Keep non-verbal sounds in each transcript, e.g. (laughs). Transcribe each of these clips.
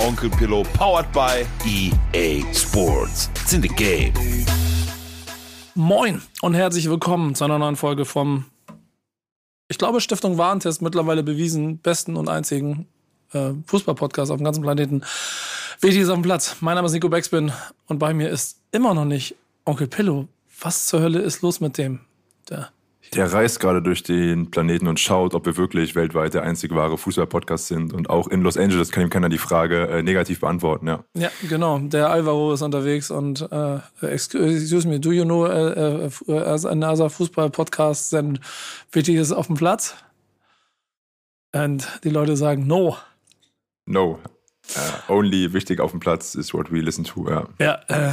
Onkel Pillow, powered by EA Sports. It's in the game. Moin und herzlich willkommen zu einer neuen Folge vom, ich glaube, Stiftung Warentest mittlerweile bewiesen, besten und einzigen äh, Fußball-Podcast auf dem ganzen Planeten. Wichtig ist auf dem Platz. Mein Name ist Nico Beckspin und bei mir ist immer noch nicht Onkel Pillow. Was zur Hölle ist los mit dem? Der der reist gerade durch den Planeten und schaut, ob wir wirklich weltweit der einzige wahre Fußball-Podcast sind. Und auch in Los Angeles kann ihm keiner die Frage äh, negativ beantworten, ja. Ja, genau. Der Alvaro ist unterwegs und äh, excuse me, do you know uh, uh, another Fußball-Podcast and wichtig ist auf dem Platz? Und die Leute sagen no. No. Uh, only wichtig auf dem Platz is what we listen to, ja. Ja, äh,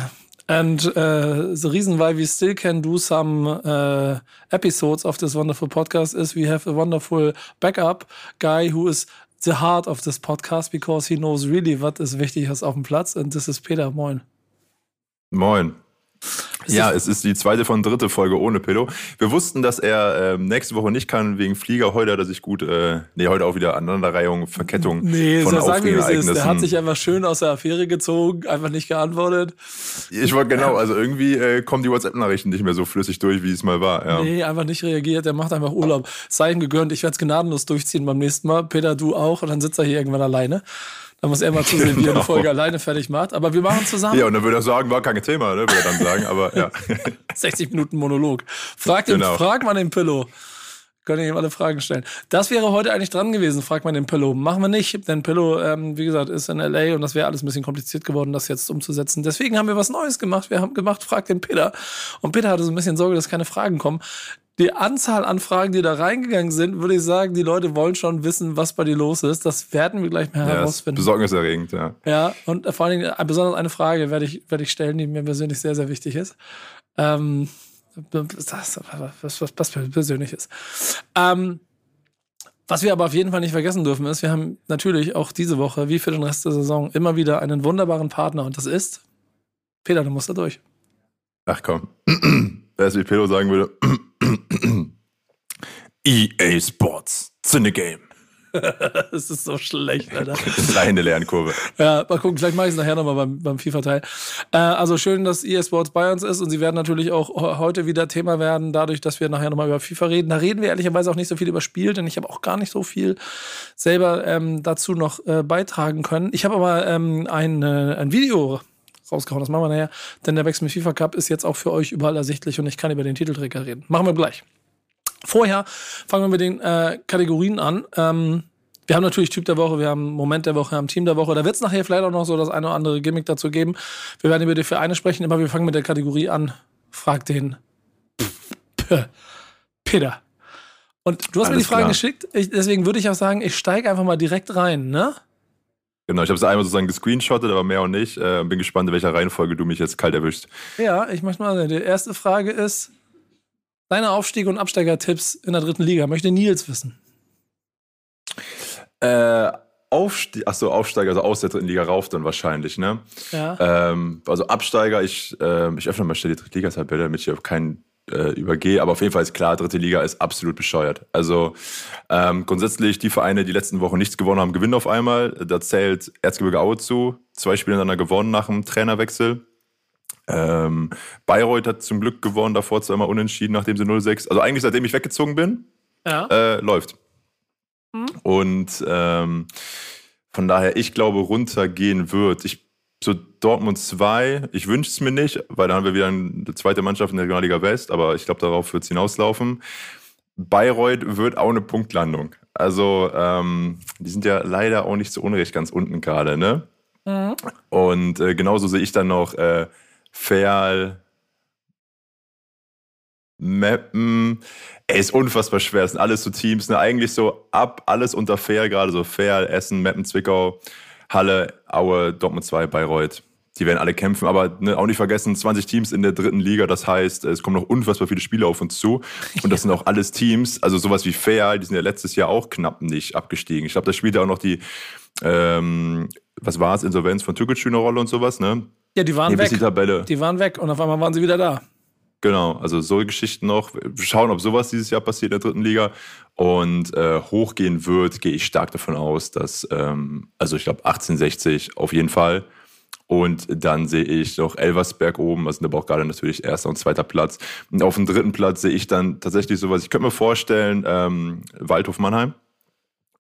And uh, the reason why we still can do some uh, episodes of this wonderful podcast is we have a wonderful backup guy who is the heart of this podcast because he knows really what is wichtig ist auf dem Platz. And this is Peter. Moin. Moin. Ja, es ist die zweite von dritte Folge ohne Pillow. Wir wussten, dass er äh, nächste Woche nicht kann wegen Flieger. Heute hat er sich gut, äh, nee, heute auch wieder Aneinanderreihung, Verkettung nee, von so sagen wir, es ist. Der hat sich einfach schön aus der Affäre gezogen, einfach nicht geantwortet. Ich wollte genau, also irgendwie äh, kommen die WhatsApp-Nachrichten nicht mehr so flüssig durch, wie es mal war. Ja. Nee, einfach nicht reagiert. Der macht einfach Urlaub. Sei ihm gegönnt. Ich werde es gnadenlos durchziehen beim nächsten Mal. Peter, du auch. Und dann sitzt er hier irgendwann alleine. Da muss er mal zusehen, genau. wie er eine. Folge alleine fertig macht. Aber wir machen zusammen. Ja, und dann würde er sagen, war kein Thema, ne? würde er dann sagen. Aber ja. (laughs) 60 Minuten Monolog. Frag, den, genau. frag mal den Pillow. Können ihm alle Fragen stellen. Das wäre heute eigentlich dran gewesen, fragt man den Pillow. Machen wir nicht, denn Pillow, ähm, wie gesagt, ist in LA und das wäre alles ein bisschen kompliziert geworden, das jetzt umzusetzen. Deswegen haben wir was Neues gemacht. Wir haben gemacht, fragt den Peter. Und Peter hatte so ein bisschen Sorge, dass keine Fragen kommen die Anzahl an Fragen, die da reingegangen sind, würde ich sagen, die Leute wollen schon wissen, was bei dir los ist. Das werden wir gleich mal ja, herausfinden. Besorgniserregend, ja. Ja, und vor allen Dingen äh, besonders eine Frage werde ich, werde ich stellen, die mir persönlich sehr, sehr wichtig ist. Ähm, das, was, was, was persönlich ist. Ähm, was wir aber auf jeden Fall nicht vergessen dürfen, ist, wir haben natürlich auch diese Woche, wie für den Rest der Saison, immer wieder einen wunderbaren Partner und das ist Peter, du musst da durch. Ach komm. (clears throat) Wer es wie Pedro sagen würde, (clears throat) (clears throat) EA Sports, it's in the game. (laughs) das ist so schlecht, Alter. (laughs) Kleine Lernkurve. Ja, mal gucken, vielleicht mache ich es nachher nochmal beim, beim FIFA-Teil. Äh, also schön, dass EA Sports bei uns ist und sie werden natürlich auch heute wieder Thema werden, dadurch, dass wir nachher nochmal über FIFA reden. Da reden wir ehrlicherweise auch nicht so viel über Spiel, denn ich habe auch gar nicht so viel selber ähm, dazu noch äh, beitragen können. Ich habe aber ähm, ein, äh, ein Video rausgehauen. Das machen wir nachher. Denn der Wechsel mit FIFA Cup ist jetzt auch für euch überall ersichtlich und ich kann über den Titelträger reden. Machen wir gleich. Vorher fangen wir mit den äh, Kategorien an. Ähm, wir haben natürlich Typ der Woche, wir haben Moment der Woche, wir haben Team der Woche. Da wird es nachher vielleicht auch noch so das eine oder andere Gimmick dazu geben. Wir werden über die Vereine sprechen, aber wir fangen mit der Kategorie an. Frag den Peter. Und du hast Alles mir die Frage geschickt, ich, deswegen würde ich auch sagen, ich steige einfach mal direkt rein, ne? Genau, ich habe es einmal sozusagen gescreenshottet, aber mehr auch nicht. Äh, bin gespannt, in welcher Reihenfolge du mich jetzt kalt erwischst. Ja, ich möchte mal sagen, die erste Frage ist, deine Aufstieg- und Absteigertipps in der dritten Liga. Möchte Nils wissen. Äh, Aufstieg, achso, Aufsteiger, also aus der dritten Liga rauf dann wahrscheinlich, ne? Ja. Ähm, also Absteiger, ich, äh, ich öffne mal schnell die Drittliga-Tabelle, damit ich auf keinen äh, übergehe. Aber auf jeden Fall ist klar, dritte Liga ist absolut bescheuert. Also ähm, grundsätzlich die Vereine, die letzten Wochen nichts gewonnen haben, gewinnen auf einmal. Da zählt Erzgebirge Aue zu. Zwei Spiele hintereinander gewonnen nach dem Trainerwechsel. Ähm, Bayreuth hat zum Glück gewonnen, davor zweimal unentschieden, nachdem sie 0-6. Also eigentlich seitdem ich weggezogen bin, ja. äh, läuft. Mhm. Und ähm, von daher, ich glaube, runtergehen wird. Ich so Dortmund 2, ich wünsche es mir nicht, weil dann haben wir wieder eine zweite Mannschaft in der Regionalliga West, aber ich glaube, darauf wird es hinauslaufen. Bayreuth wird auch eine Punktlandung. Also, ähm, die sind ja leider auch nicht so unrecht ganz unten gerade, ne? Mhm. Und äh, genauso sehe ich dann noch äh, Ferl, Meppen. Ey, ist unfassbar schwer. Es sind alles so Teams, ne? Eigentlich so ab, alles unter Fair, gerade so Fair, Essen, Meppen, Zwickau. Halle, Aue, Dortmund 2, Bayreuth. Die werden alle kämpfen, aber ne, auch nicht vergessen, 20 Teams in der dritten Liga, das heißt, es kommen noch unfassbar viele Spiele auf uns zu. Und das sind auch alles Teams, also sowas wie Fair, die sind ja letztes Jahr auch knapp nicht abgestiegen. Ich glaube, da spielt ja auch noch die, ähm, was war es, Insolvenz von Türkic eine Rolle und sowas, ne? Ja, die waren weg. Die, Tabelle. die waren weg und auf einmal waren sie wieder da. Genau, also so Geschichten noch. Schauen, ob sowas dieses Jahr passiert in der dritten Liga. Und äh, hochgehen wird, gehe ich stark davon aus, dass, ähm, also ich glaube 1860 auf jeden Fall. Und dann sehe ich noch Elversberg oben, also da braucht gerade natürlich erster und zweiter Platz. Und auf dem dritten Platz sehe ich dann tatsächlich sowas, ich könnte mir vorstellen, ähm, Waldhof Mannheim.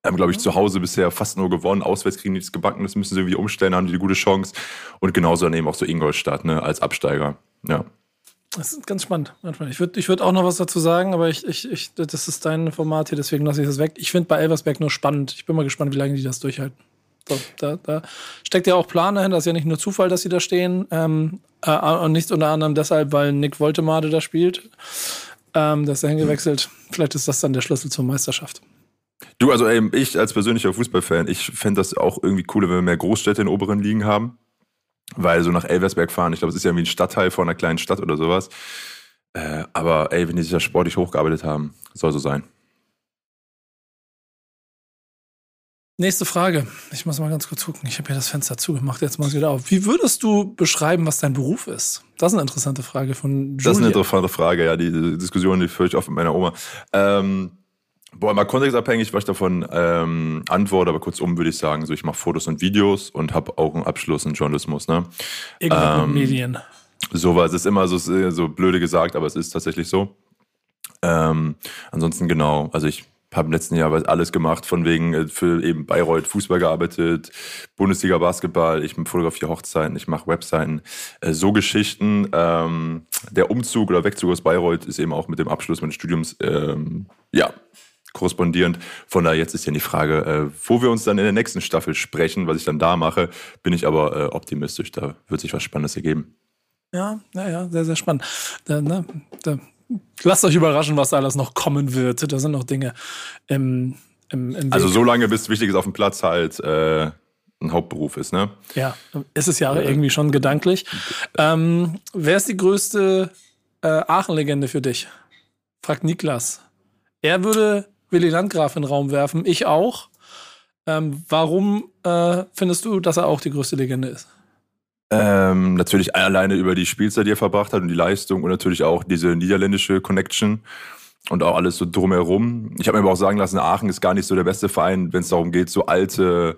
Haben, glaube ich, zu Hause bisher fast nur gewonnen. Auswärts kriegen die nichts gebacken, das müssen sie irgendwie umstellen, haben die eine gute Chance. Und genauso dann eben auch so Ingolstadt, ne, als Absteiger. Ja. Das ist ganz spannend. Ich würde ich würd auch noch was dazu sagen, aber ich, ich, ich, das ist dein Format hier, deswegen lasse ich das weg. Ich finde bei Elversberg nur spannend. Ich bin mal gespannt, wie lange die das durchhalten. So, da, da, steckt ja auch Plan dahin. Das ist ja nicht nur Zufall, dass sie da stehen. Ähm, äh, und nicht unter anderem deshalb, weil Nick Woltemade da spielt. Ähm, der ist dahin gewechselt. Vielleicht ist das dann der Schlüssel zur Meisterschaft. Du, also ey, ich als persönlicher Fußballfan, ich fände das auch irgendwie cooler, wenn wir mehr Großstädte in oberen Ligen haben. Weil so nach Elversberg fahren, ich glaube, es ist ja wie ein Stadtteil von einer kleinen Stadt oder sowas. Äh, aber ey, wenn die sich da sportlich hochgearbeitet haben, soll so sein. Nächste Frage. Ich muss mal ganz kurz gucken. Ich habe hier das Fenster zugemacht. Jetzt mach ich wieder auf. Wie würdest du beschreiben, was dein Beruf ist? Das ist eine interessante Frage von Julia. Das ist eine interessante Frage, ja. Die, die Diskussion, die führe ich oft mit meiner Oma. Ähm, boah, mal kontextabhängig, was ich davon ähm, antworte, aber kurzum würde ich sagen, so ich mache Fotos und Videos und habe auch einen Abschluss in Journalismus. Ne? Irgendwas ähm, mit Medien. Sowas ist immer so, so blöde gesagt, aber es ist tatsächlich so. Ähm, ansonsten genau, also ich habe im letzten Jahr alles gemacht, von wegen äh, für eben Bayreuth Fußball gearbeitet, Bundesliga Basketball, ich fotografiere Hochzeiten, ich mache Webseiten, äh, so Geschichten. Ähm, der Umzug oder Wegzug aus Bayreuth ist eben auch mit dem Abschluss meines Studiums ähm, ja korrespondierend. Von daher jetzt ist ja die Frage, äh, wo wir uns dann in der nächsten Staffel sprechen, was ich dann da mache, bin ich aber optimistisch. Da wird sich was Spannendes ergeben. Ja, naja, sehr, sehr spannend. Da, ne, da lasst euch überraschen, was da alles noch kommen wird. Da sind noch Dinge im, im, im Also so lange, bis Wichtiges auf dem Platz halt äh, ein Hauptberuf ist, ne? Ja, ist es ja irgendwie schon gedanklich. Ähm, wer ist die größte äh, Aachen-Legende für dich? Fragt Niklas. Er würde Willy Landgraf in den Raum werfen, ich auch. Ähm, warum äh, findest du, dass er auch die größte Legende ist? Ähm, natürlich alleine über die Spielzeit, die er verbracht hat und die Leistung und natürlich auch diese niederländische Connection und auch alles so drumherum. Ich habe mir aber auch sagen lassen, Aachen ist gar nicht so der beste Verein, wenn es darum geht, so alte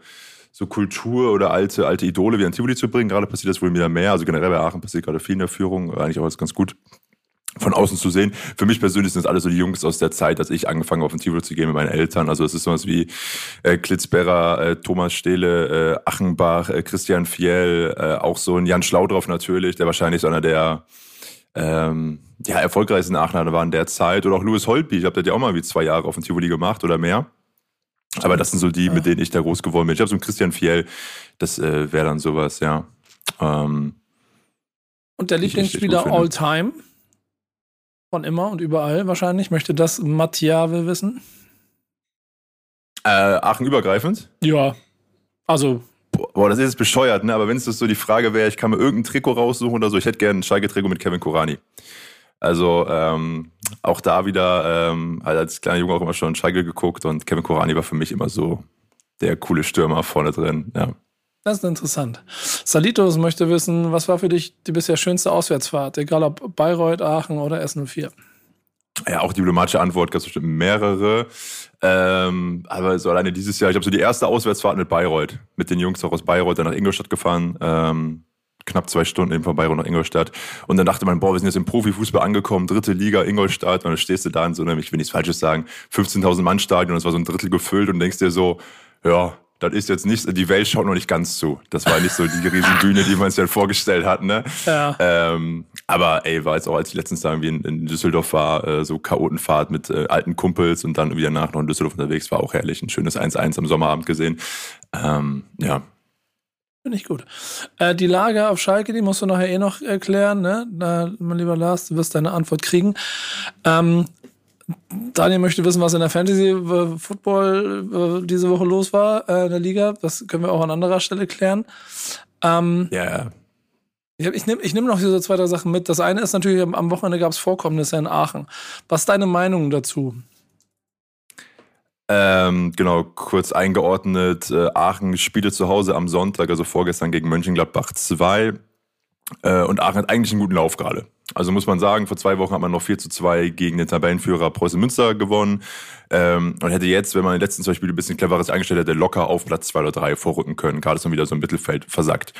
so Kultur oder alte, alte Idole wie an Tivoli zu bringen. Gerade passiert das wohl wieder mehr. Also generell bei Aachen passiert gerade viel in der Führung. Eigentlich auch alles ganz gut von außen zu sehen. Für mich persönlich sind das alles so die Jungs aus der Zeit, als ich angefangen habe, auf den Tivoli zu gehen mit meinen Eltern. Also es ist sowas wie äh, Klitzberger, äh, Thomas Stehle, äh, Achenbach, äh, Christian Fiel, äh, auch so ein Jan Schlaudroff natürlich, der wahrscheinlich so einer der ähm, ja, erfolgreichsten Aachener war in der Zeit. Oder auch Louis Holtby, ich der hat ja auch mal wie zwei Jahre auf dem Tivoli gemacht oder mehr. Aber das sind so die, mit denen ich da groß geworden bin. Ich habe so einen Christian Fiel, das äh, wäre dann sowas, ja. Ähm, Und der Lieblingsspieler all time? Von immer und überall wahrscheinlich. Möchte das Mathiave wissen? Äh, Aachen übergreifend? Ja. Also. Boah, das ist jetzt bescheuert, ne? Aber wenn es so die Frage wäre, ich kann mir irgendein Trikot raussuchen oder so, ich hätte gerne ein Schalke-Trikot mit Kevin Korani. Also ähm, auch da wieder ähm, als kleiner Junge auch immer schon Schalke geguckt und Kevin Korani war für mich immer so der coole Stürmer vorne drin, ja. Das ist interessant. Salitos möchte wissen, was war für dich die bisher schönste Auswärtsfahrt, egal ob Bayreuth, Aachen oder S04? Ja, auch diplomatische Antwort, ganz bestimmt mehrere. Ähm, aber so alleine dieses Jahr, ich habe so die erste Auswärtsfahrt mit Bayreuth, mit den Jungs auch aus Bayreuth, dann nach Ingolstadt gefahren. Ähm, knapp zwei Stunden eben von Bayreuth nach Ingolstadt. Und dann dachte man, boah, wir sind jetzt im Profifußball angekommen, dritte Liga, Ingolstadt. Und dann stehst du da in so einem, ich will nichts Falsches sagen, 15.000 Mann Stadion und es war so ein Drittel gefüllt und denkst dir so, ja, das ist jetzt nicht, die Welt schaut noch nicht ganz zu. Das war nicht so die Riesenbühne, die man sich dann vorgestellt hat, ne? Ja. Ähm, aber ey, war jetzt auch, als ich letztens da irgendwie in, in Düsseldorf war, äh, so Chaotenfahrt mit äh, alten Kumpels und dann wieder nach noch in Düsseldorf unterwegs, war auch herrlich. Ein schönes 1-1 am Sommerabend gesehen. Ähm, ja. Finde ich gut. Äh, die Lage auf Schalke, die musst du nachher eh noch erklären, ne? Da, mein lieber Lars, du wirst deine Antwort kriegen. Ähm, Daniel möchte wissen, was in der Fantasy äh, Football äh, diese Woche los war äh, in der Liga. Das können wir auch an anderer Stelle klären. Ähm, ja. Ich nehme ich nehm noch diese zwei, drei Sachen mit. Das eine ist natürlich, am Wochenende gab es Vorkommnisse in Aachen. Was ist deine Meinung dazu? Ähm, genau, kurz eingeordnet. Äh, Aachen spielte zu Hause am Sonntag, also vorgestern gegen Mönchengladbach 2. Äh, und Aachen hat eigentlich einen guten Lauf gerade. Also muss man sagen, vor zwei Wochen hat man noch 4 zu 2 gegen den Tabellenführer Preußen Münster gewonnen. Ähm, und hätte jetzt, wenn man in den letzten zwei Spielen ein bisschen cleveres eingestellt hätte, locker auf Platz 2 oder 3 vorrücken können. Gerade ist man wieder so im Mittelfeld versackt.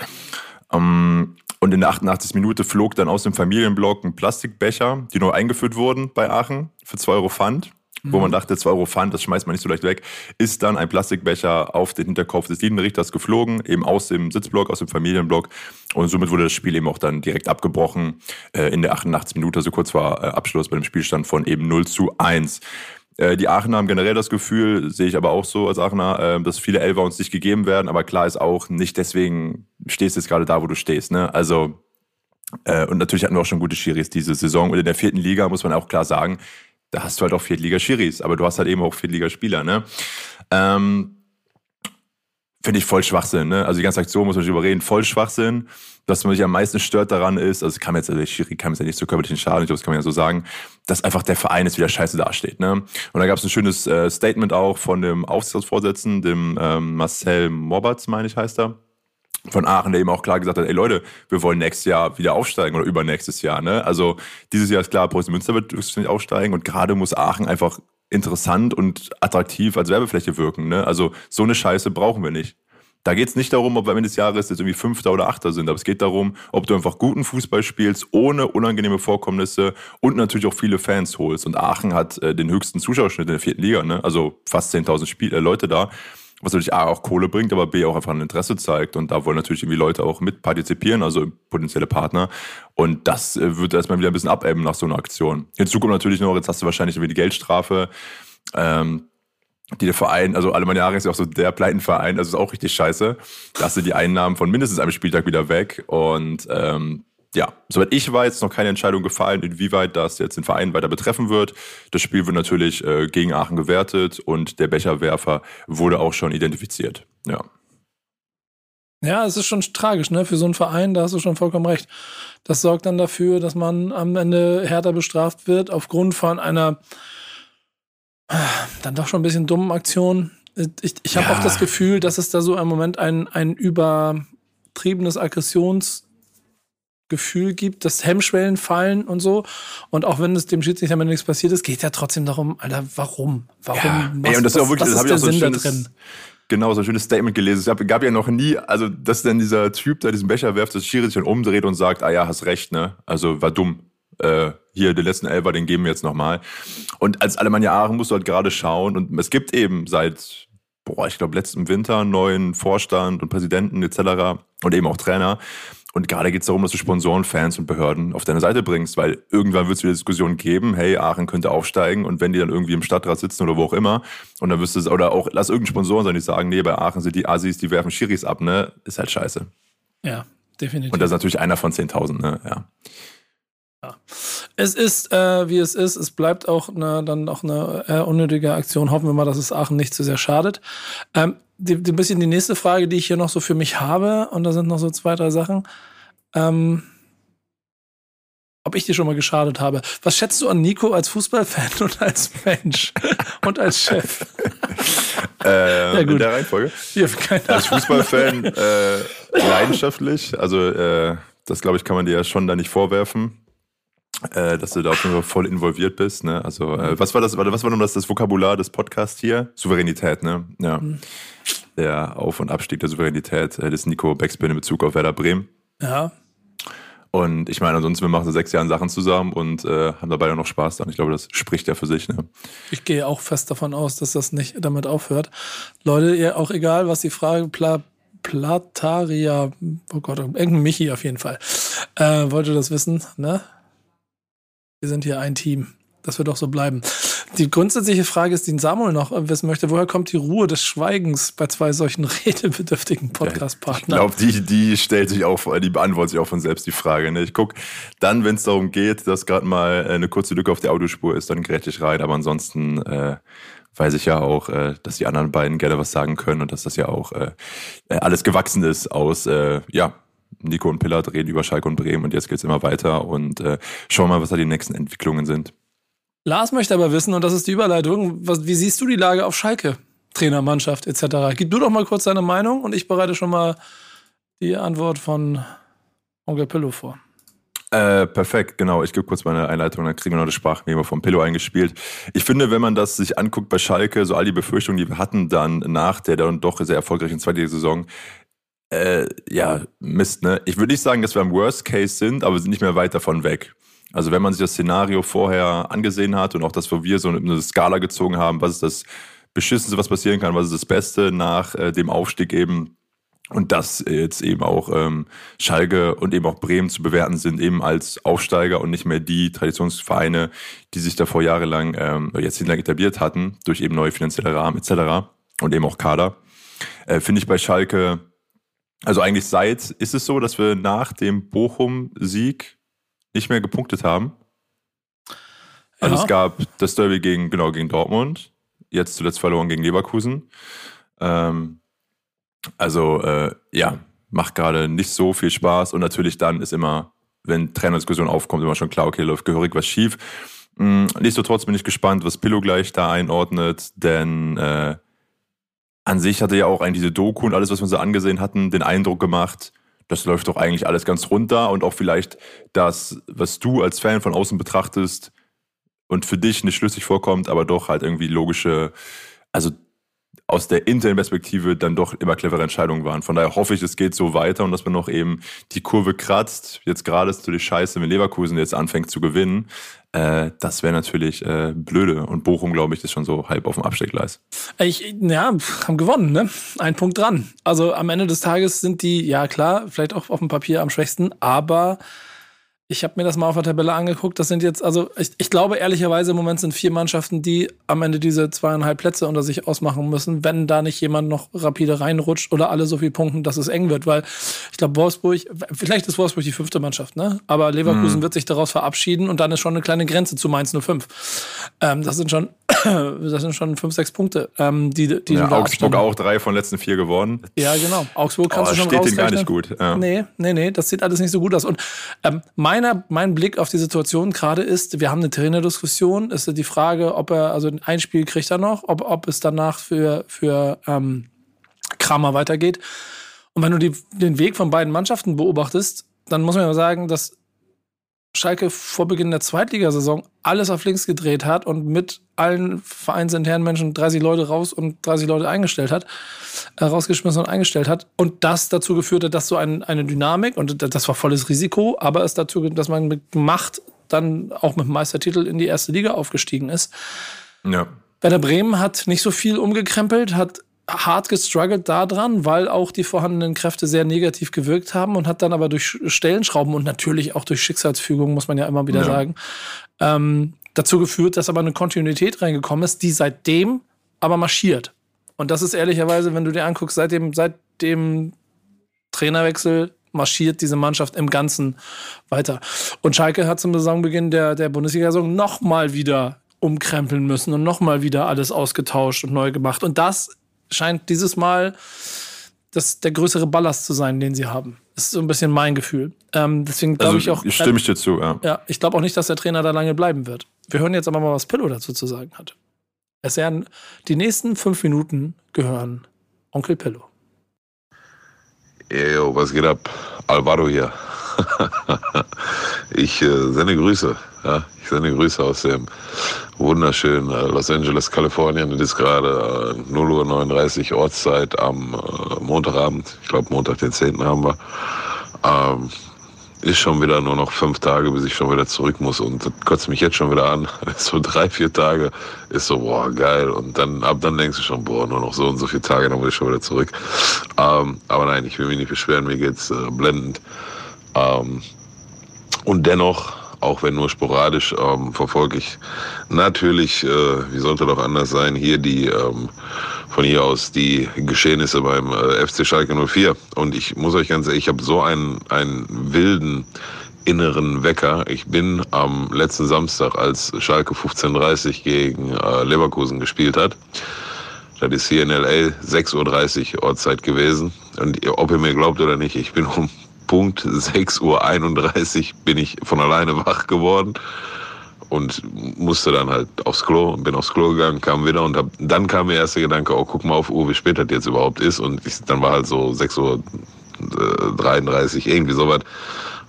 Ähm, und in der 88. Minute flog dann aus dem Familienblock ein Plastikbecher, die neu eingeführt wurden bei Aachen für 2 Euro Pfand mhm. wo man dachte, 2 Euro Pfand, das schmeißt man nicht so leicht weg, ist dann ein Plastikbecher auf den Hinterkopf des Linienrichters geflogen, eben aus dem Sitzblock, aus dem Familienblock. Und somit wurde das Spiel eben auch dann direkt abgebrochen äh, in der 88. Minute, also kurz vor äh, Abschluss bei dem Spielstand von eben 0 zu 1. Äh, die Aachener haben generell das Gefühl, sehe ich aber auch so als Aachener, äh, dass viele Elfer uns nicht gegeben werden. Aber klar ist auch, nicht deswegen stehst du jetzt gerade da, wo du stehst. Ne? Also, äh, und natürlich hatten wir auch schon gute Schiris diese Saison. Und in der vierten Liga muss man auch klar sagen, da hast du halt auch Viertliga-Schiris, aber du hast halt eben auch Viertligaspieler, ne? Ähm, Finde ich voll Schwachsinn, ne? Also die ganze Aktion muss man nicht überreden, voll Schwachsinn. Was mich am meisten stört daran ist, also kam jetzt, also der Schiri kam jetzt ja nicht zu körperlichen Schaden, ich glaube, das kann man ja so sagen, dass einfach der Verein jetzt wieder scheiße dasteht, ne? Und da gab es ein schönes äh, Statement auch von dem Aufsichtsratsvorsitzenden, dem ähm, Marcel Mobberts, meine ich, heißt er von Aachen, der eben auch klar gesagt hat, ey Leute, wir wollen nächstes Jahr wieder aufsteigen oder übernächstes Jahr. Ne? Also dieses Jahr ist klar, Preußen Münster wird höchstwahrscheinlich aufsteigen und gerade muss Aachen einfach interessant und attraktiv als Werbefläche wirken. Ne? Also so eine Scheiße brauchen wir nicht. Da geht es nicht darum, ob wir am Ende des Jahres jetzt irgendwie Fünfter oder Achter sind, aber es geht darum, ob du einfach guten Fußball spielst, ohne unangenehme Vorkommnisse und natürlich auch viele Fans holst. Und Aachen hat äh, den höchsten Zuschauerschnitt in der vierten Liga, ne? also fast 10.000 Spiel äh, Leute da was natürlich A auch Kohle bringt, aber B auch einfach ein Interesse zeigt. Und da wollen natürlich irgendwie Leute auch mit partizipieren, also potenzielle Partner. Und das äh, wird erstmal wieder ein bisschen abebben nach so einer Aktion. Hinzu kommt natürlich noch, jetzt hast du wahrscheinlich irgendwie die Geldstrafe. Ähm, die der Verein, also Alemannia ist ja auch so der Pleitenverein, also ist auch richtig scheiße. Da hast du die Einnahmen von mindestens einem Spieltag wieder weg. Und ähm, ja, soweit ich weiß, noch keine Entscheidung gefallen, inwieweit das jetzt den Verein weiter betreffen wird. Das Spiel wird natürlich äh, gegen Aachen gewertet und der Becherwerfer wurde auch schon identifiziert. Ja. Ja, es ist schon tragisch, ne? Für so einen Verein, da hast du schon vollkommen recht. Das sorgt dann dafür, dass man am Ende härter bestraft wird aufgrund von einer äh, dann doch schon ein bisschen dummen Aktion. Ich, ich habe ja. auch das Gefühl, dass es da so im Moment ein, ein übertriebenes Aggressions- Gefühl gibt, dass Hemmschwellen fallen und so. Und auch wenn es dem Schiedsrichter am nichts passiert ist, geht ja trotzdem darum, Alter, warum? Warum? Ja, was, ey, und das was, ist auch wirklich, das habe ich auch so ein schönes, drin? Genau, so ein schönes Statement gelesen. Es gab, gab ja noch nie, also, dass dann dieser Typ da diesen Becher werft, das Schiri sich dann umdreht und sagt, ah ja, hast recht, ne? Also, war dumm. Äh, hier, den letzten Elfer, den geben wir jetzt nochmal. Und als Alemannia Aachen musst du halt gerade schauen und es gibt eben seit, boah, ich glaube, letzten Winter neuen Vorstand und Präsidenten etc. und eben auch Trainer. Und gerade geht es darum, dass du Sponsoren, Fans und Behörden auf deine Seite bringst, weil irgendwann wird es wieder Diskussionen geben, hey, Aachen könnte aufsteigen und wenn die dann irgendwie im Stadtrat sitzen oder wo auch immer und dann wirst du, oder auch, lass irgendeinen Sponsoren sein, die sagen, nee, bei Aachen sind die Asis, die werfen Schiris ab, ne, ist halt scheiße. Ja, definitiv. Und das ist natürlich einer von 10.000, ne. Ja. Es ist, äh, wie es ist. Es bleibt auch eine, dann auch eine äh, unnötige Aktion. Hoffen wir mal, dass es Aachen nicht zu sehr schadet. Ähm, die, die, ein bisschen die nächste Frage, die ich hier noch so für mich habe, und da sind noch so zwei, drei Sachen. Ähm, ob ich dir schon mal geschadet habe. Was schätzt du an Nico als Fußballfan (laughs) und als Mensch (laughs) und als Chef? (laughs) ähm, ja, in der Reihenfolge? Ja, als Fußballfan äh, leidenschaftlich. Also äh, das, glaube ich, kann man dir ja schon da nicht vorwerfen. Äh, dass du da auf jeden Fall voll involviert bist. Ne? Also, äh, was war das, was war nun das, das Vokabular des Podcasts hier? Souveränität, ne? Ja. Mhm. Der Auf- und Abstieg der Souveränität äh, des Nico Beckspin in Bezug auf Werder Bremen. Ja. Und ich meine, ansonsten, wir machen seit sechs Jahren Sachen zusammen und äh, haben dabei auch noch Spaß dran. Ich glaube, das spricht ja für sich. Ne? Ich gehe auch fest davon aus, dass das nicht damit aufhört. Leute, ihr auch egal, was die Frage, Pla Plataria, oh Gott, irgendein Michi auf jeden Fall, äh, wollte das wissen, ne? Wir sind hier ein Team. Das wird doch so bleiben. Die grundsätzliche Frage ist, die Samuel noch wissen möchte, woher kommt die Ruhe des Schweigens bei zwei solchen (laughs) redebedürftigen Podcast-Partnern? Ich glaube, die, die stellt sich auch, die beantwortet sich auch von selbst die Frage. Ne? Ich gucke dann, wenn es darum geht, dass gerade mal eine kurze Lücke auf der Audiospur ist, dann gerät ich rein. Aber ansonsten äh, weiß ich ja auch, äh, dass die anderen beiden gerne was sagen können und dass das ja auch äh, alles gewachsen ist aus, äh, ja, Nico und Pillard reden über Schalke und Bremen und jetzt geht's immer weiter und äh, schauen mal, was da die nächsten Entwicklungen sind. Lars möchte aber wissen, und das ist die Überleitung, was, wie siehst du die Lage auf Schalke? Trainer, Mannschaft etc. Gib du doch mal kurz deine Meinung und ich bereite schon mal die Antwort von Onkel Pillow vor. Äh, perfekt, genau. Ich gebe kurz meine Einleitung, dann kriegen wir noch das Sprachmemo vom Pillow eingespielt. Ich finde, wenn man das sich anguckt bei Schalke, so all die Befürchtungen, die wir hatten dann nach der dann doch sehr erfolgreichen zweiten Saison, äh, ja, Mist, ne? Ich würde nicht sagen, dass wir im Worst Case sind, aber wir sind nicht mehr weit davon weg. Also wenn man sich das Szenario vorher angesehen hat und auch das, wo wir so eine Skala gezogen haben, was ist das Beschissenste, was passieren kann, was ist das Beste nach äh, dem Aufstieg eben und dass jetzt eben auch ähm, Schalke und eben auch Bremen zu bewerten sind, eben als Aufsteiger und nicht mehr die Traditionsvereine, die sich davor jahrelang, ähm, jetzt hinlang etabliert hatten, durch eben neue finanzielle Rahmen etc. und eben auch Kader. Äh, Finde ich bei Schalke also eigentlich seit ist es so, dass wir nach dem Bochum-Sieg nicht mehr gepunktet haben. Also ja. es gab das Derby gegen, genau, gegen Dortmund, jetzt zuletzt verloren gegen Leverkusen. Ähm, also äh, ja, macht gerade nicht so viel Spaß und natürlich dann ist immer, wenn Trainerdiskussion aufkommt, immer schon klar, okay, läuft gehörig was schief. Mhm, nichtsdestotrotz bin ich gespannt, was Pillow gleich da einordnet, denn äh, an sich hatte ja auch eigentlich diese Doku und alles, was wir so angesehen hatten, den Eindruck gemacht, das läuft doch eigentlich alles ganz runter und auch vielleicht das, was du als Fan von außen betrachtest und für dich nicht schlüssig vorkommt, aber doch halt irgendwie logische, also aus der internen Perspektive dann doch immer clevere Entscheidungen waren. Von daher hoffe ich, es geht so weiter und dass man noch eben die Kurve kratzt. Jetzt gerade ist natürlich scheiße, wenn Leverkusen jetzt anfängt zu gewinnen. Äh, das wäre natürlich äh, blöde. Und Bochum, glaube ich, ist schon so halb auf dem Absteckgleis. Ich, ja, haben gewonnen, ne? Ein Punkt dran. Also am Ende des Tages sind die, ja klar, vielleicht auch auf dem Papier am schwächsten, aber ich habe mir das mal auf der Tabelle angeguckt. Das sind jetzt, also ich, ich, glaube ehrlicherweise im Moment sind vier Mannschaften, die am Ende diese zweieinhalb Plätze unter sich ausmachen müssen, wenn da nicht jemand noch rapide reinrutscht oder alle so viel punkten, dass es eng wird. Weil ich glaube, Wolfsburg, vielleicht ist Wolfsburg die fünfte Mannschaft, ne? Aber Leverkusen mhm. wird sich daraus verabschieden und dann ist schon eine kleine Grenze zu Mainz 05. Ähm, das sind schon, (clears throat) das sind schon fünf, sechs Punkte, ähm, die, die ja, Augsburg auch drei von letzten vier gewonnen. Ja, genau. Augsburg kannst oh, du schon steht gar nicht gut. Ja. Nee, nee, nee, das sieht alles nicht so gut aus. Und ähm, meiner, mein Blick auf die Situation gerade ist, wir haben eine Trainerdiskussion. Ist die Frage, ob er, also ein Spiel kriegt er noch, ob, ob es danach für, für ähm, Kramer weitergeht. Und wenn du die, den Weg von beiden Mannschaften beobachtest, dann muss man ja sagen, dass Schalke vor Beginn der Zweitligasaison alles auf links gedreht hat und mit allen vereinsinternen Menschen 30 Leute raus und 30 Leute eingestellt hat, äh, rausgeschmissen und eingestellt hat. Und das dazu geführt hat, dass so ein, eine Dynamik, und das war volles Risiko, aber es dazu, dass man mit Macht dann auch mit dem Meistertitel in die erste Liga aufgestiegen ist. Ja. Werder Bremen hat nicht so viel umgekrempelt, hat hart gestruggelt daran, weil auch die vorhandenen Kräfte sehr negativ gewirkt haben und hat dann aber durch Stellenschrauben und natürlich auch durch Schicksalsfügung, muss man ja immer wieder ja. sagen, ähm, dazu geführt, dass aber eine Kontinuität reingekommen ist, die seitdem aber marschiert. Und das ist ehrlicherweise, wenn du dir anguckst, seit dem, seit dem Trainerwechsel marschiert diese Mannschaft im Ganzen weiter. Und Schalke hat zum Saisonbeginn der, der Bundesliga-Saison nochmal wieder umkrempeln müssen und nochmal wieder alles ausgetauscht und neu gemacht. Und das scheint dieses Mal das, der größere Ballast zu sein, den sie haben. Das ist so ein bisschen mein Gefühl. Ähm, deswegen glaube also, ich auch. Stimme ich dir zu, ja. Ja, ich glaube auch nicht, dass der Trainer da lange bleiben wird. Wir hören jetzt aber mal, was Pillow dazu zu sagen hat. Es werden die nächsten fünf Minuten gehören Onkel Pillow. Yo, was geht ab? Alvaro hier. (laughs) ich äh, sende Grüße. Ja, ich sende Grüße aus dem wunderschönen äh, Los Angeles, Kalifornien. Es ist gerade äh, 0 Uhr 39 Ortszeit am äh, Montagabend. Ich glaube, Montag, den 10. haben wir. Ähm, ist schon wieder nur noch fünf Tage, bis ich schon wieder zurück muss. Und das kotzt mich jetzt schon wieder an. (laughs) So drei, vier Tage ist so, boah, geil. Und dann, ab dann denkst du schon, boah, nur noch so und so viele Tage, dann muss ich schon wieder zurück. Ähm, aber nein, ich will mich nicht beschweren, mir geht's äh, blendend. Ähm, und dennoch, auch wenn nur sporadisch, ähm, verfolge ich natürlich, äh, wie sollte doch anders sein, hier die ähm, von hier aus die Geschehnisse beim äh, FC Schalke 04. Und ich muss euch ganz ehrlich, ich habe so einen, einen wilden inneren Wecker. Ich bin am letzten Samstag, als Schalke 15.30 gegen äh, Leverkusen gespielt hat, das ist hier in L.A. 6.30 Uhr Ortszeit gewesen. Und ob ihr mir glaubt oder nicht, ich bin um Punkt 6.31 Uhr bin ich von alleine wach geworden und musste dann halt aufs Klo und bin aufs Klo gegangen, kam wieder und hab, dann kam mir erst der Gedanke, oh, guck mal auf Uhr, wie spät das jetzt überhaupt ist. Und ich, dann war halt so 6.33 Uhr, irgendwie sowas.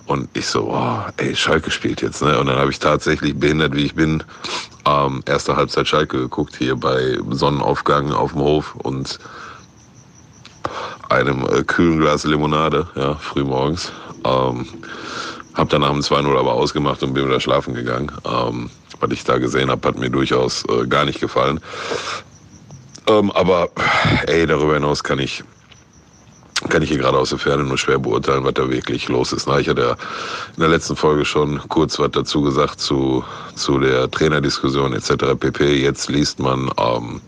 Und ich so, oh, ey, Schalke spielt jetzt, ne? Und dann habe ich tatsächlich, behindert wie ich bin, ähm, erste Halbzeit Schalke geguckt, hier bei Sonnenaufgang auf dem Hof und einem äh, kühlen Glas Limonade, ja, frühmorgens. Ähm, hab dann dem 2-0 aber ausgemacht und bin wieder schlafen gegangen. Ähm, was ich da gesehen habe, hat mir durchaus äh, gar nicht gefallen. Ähm, aber ey, darüber hinaus kann ich kann ich hier gerade aus der Ferne nur schwer beurteilen, was da wirklich los ist. Na, ich hatte ja in der letzten Folge schon kurz was dazu gesagt zu, zu der Trainerdiskussion etc. pp. Jetzt liest man, ähm,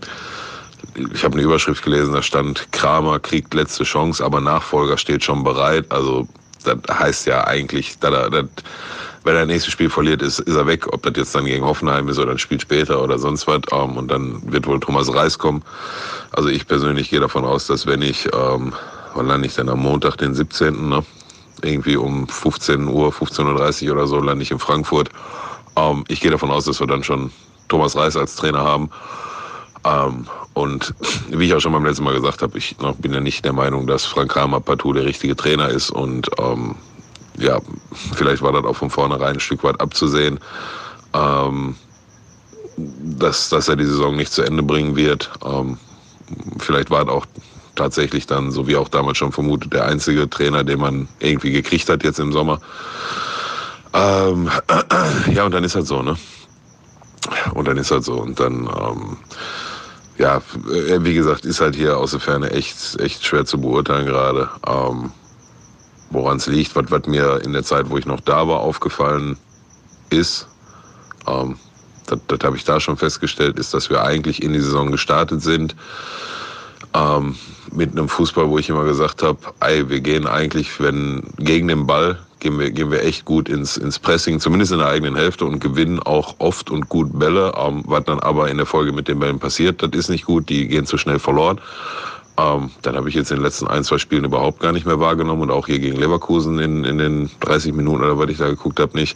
ich habe eine Überschrift gelesen, da stand, Kramer kriegt letzte Chance, aber Nachfolger steht schon bereit. Also das heißt ja eigentlich, dass er, dass, wenn er das nächste Spiel verliert, ist, ist er weg. Ob das jetzt dann gegen Hoffenheim ist oder ein Spiel später oder sonst was. Ähm, und dann wird wohl Thomas Reis kommen. Also ich persönlich gehe davon aus, dass wenn ich, ähm, wann lande ich denn am Montag, den 17., ne? irgendwie um 15 Uhr, 15.30 Uhr oder so, lande ich in Frankfurt. Ähm, ich gehe davon aus, dass wir dann schon Thomas Reis als Trainer haben. Ähm, und (clears throat) wie ich auch schon beim letzten Mal gesagt habe, ich bin ja nicht der Meinung, dass Frank Kramer partout der richtige Trainer ist. Und ähm, ja, vielleicht war das auch von vornherein ein Stück weit abzusehen, ähm, dass, dass er die Saison nicht zu Ende bringen wird. Ähm, vielleicht war es auch tatsächlich dann, so wie auch damals schon vermutet, der einzige Trainer, den man irgendwie gekriegt hat jetzt im Sommer. Ähm, (clears throat) ja, und dann ist halt so, ne? Und dann ist halt so. Und dann ähm, ja, äh, wie gesagt, ist halt hier aus der Ferne echt, echt schwer zu beurteilen gerade, ähm, woran es liegt. Was, was mir in der Zeit, wo ich noch da war, aufgefallen ist, ähm, das, das habe ich da schon festgestellt, ist, dass wir eigentlich in die Saison gestartet sind. Ähm, mit einem Fußball, wo ich immer gesagt habe, ey, wir gehen eigentlich, wenn gegen den Ball gehen wir, gehen wir echt gut ins, ins Pressing, zumindest in der eigenen Hälfte und gewinnen auch oft und gut Bälle. Ähm, was dann aber in der Folge mit den Bällen passiert, das ist nicht gut, die gehen zu schnell verloren. Ähm, dann habe ich jetzt in den letzten ein, zwei Spielen überhaupt gar nicht mehr wahrgenommen und auch hier gegen Leverkusen in, in den 30 Minuten oder was ich da geguckt habe nicht.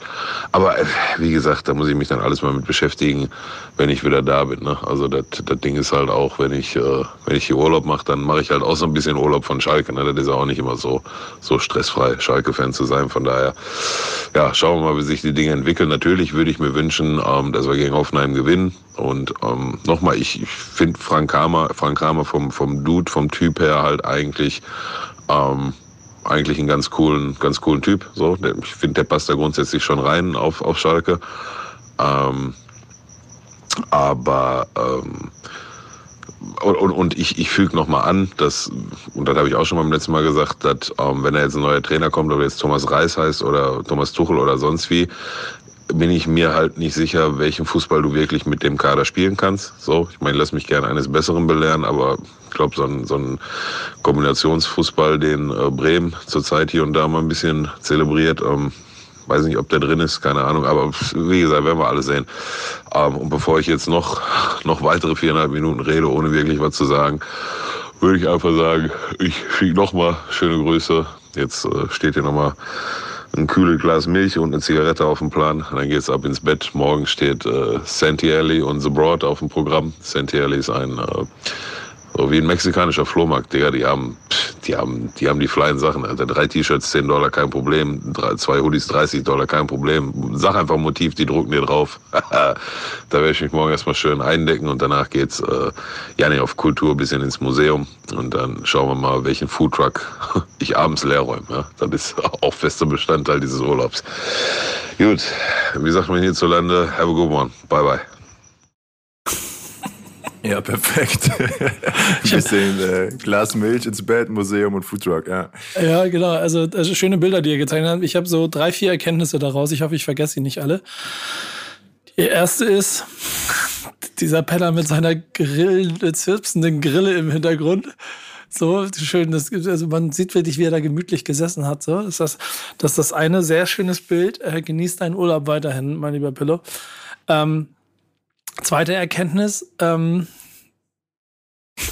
Aber äh, wie gesagt, da muss ich mich dann alles mal mit beschäftigen, wenn ich wieder da bin. Ne? Also das, Ding ist halt auch, wenn ich, äh, wenn ich hier Urlaub mache, dann mache ich halt auch so ein bisschen Urlaub von Schalke. Ne? Das ist auch nicht immer so, so stressfrei, Schalke-Fan zu sein. Von daher, ja, schauen wir mal, wie sich die Dinge entwickeln. Natürlich würde ich mir wünschen, ähm, dass wir gegen Hoffenheim gewinnen. Und ähm, nochmal, ich, ich finde Frank Kramer, Frank Kramer vom, vom Dude, vom Typ her halt eigentlich, ähm, eigentlich einen ganz coolen, ganz coolen Typ. So, ich finde, der passt da grundsätzlich schon rein auf, auf Schalke. Ähm, aber ähm, und, und, und ich, ich füge nochmal an, dass, und das habe ich auch schon beim letzten Mal gesagt, dass ähm, wenn da jetzt ein neuer Trainer kommt, ob jetzt Thomas Reis heißt oder Thomas Tuchel oder sonst wie, bin ich mir halt nicht sicher, welchen Fußball du wirklich mit dem Kader spielen kannst. So, ich meine, lass mich gerne eines Besseren belehren, aber ich glaube, so ein, so ein Kombinationsfußball, den äh, Bremen zurzeit hier und da mal ein bisschen zelebriert, ähm, weiß nicht, ob der drin ist, keine Ahnung, aber wie gesagt, werden wir alle sehen. Ähm, und bevor ich jetzt noch, noch weitere viereinhalb Minuten rede, ohne wirklich was zu sagen, würde ich einfach sagen, ich schicke nochmal schöne Grüße. Jetzt äh, steht hier nochmal ein kühles Glas Milch und eine Zigarette auf dem Plan. Dann geht's ab ins Bett. Morgen steht äh, Santielli und The Broad auf dem Programm. Santielli ist ein äh, so wie ein mexikanischer Flohmarkt, Digga, die haben, die haben, die haben die freien Sachen, Alter. Drei T-Shirts, 10 Dollar, kein Problem. Drei, zwei Hoodies, 30 Dollar, kein Problem. Sag einfach Motiv, die drucken dir drauf. (laughs) da werde ich mich morgen erstmal schön eindecken und danach geht's, äh, ja, nicht auf Kultur, bisschen ins Museum. Und dann schauen wir mal, welchen Foodtruck (laughs) ich abends leer räume. Ja? Das ist (laughs) auch fester Bestandteil dieses Urlaubs. Gut, wie sagt man hierzulande? Have a good one. Bye bye. Ja, perfekt. (laughs) Ein bisschen äh, Glas Milch ins Bett, Museum und Foodtruck, ja. Ja, genau. Also, also schöne Bilder, die ihr gezeichnet habt. Ich habe so drei, vier Erkenntnisse daraus. Ich hoffe, ich vergesse sie nicht alle. Die erste ist, dieser Penner mit seiner Grill, zirpsenden Grille im Hintergrund. So schön, das, also man sieht wirklich, wie er da gemütlich gesessen hat. So, das ist das, das, ist das eine sehr schönes Bild. Äh, genießt deinen Urlaub weiterhin, mein lieber Pillow. Ähm, Zweite Erkenntnis, ähm, (laughs)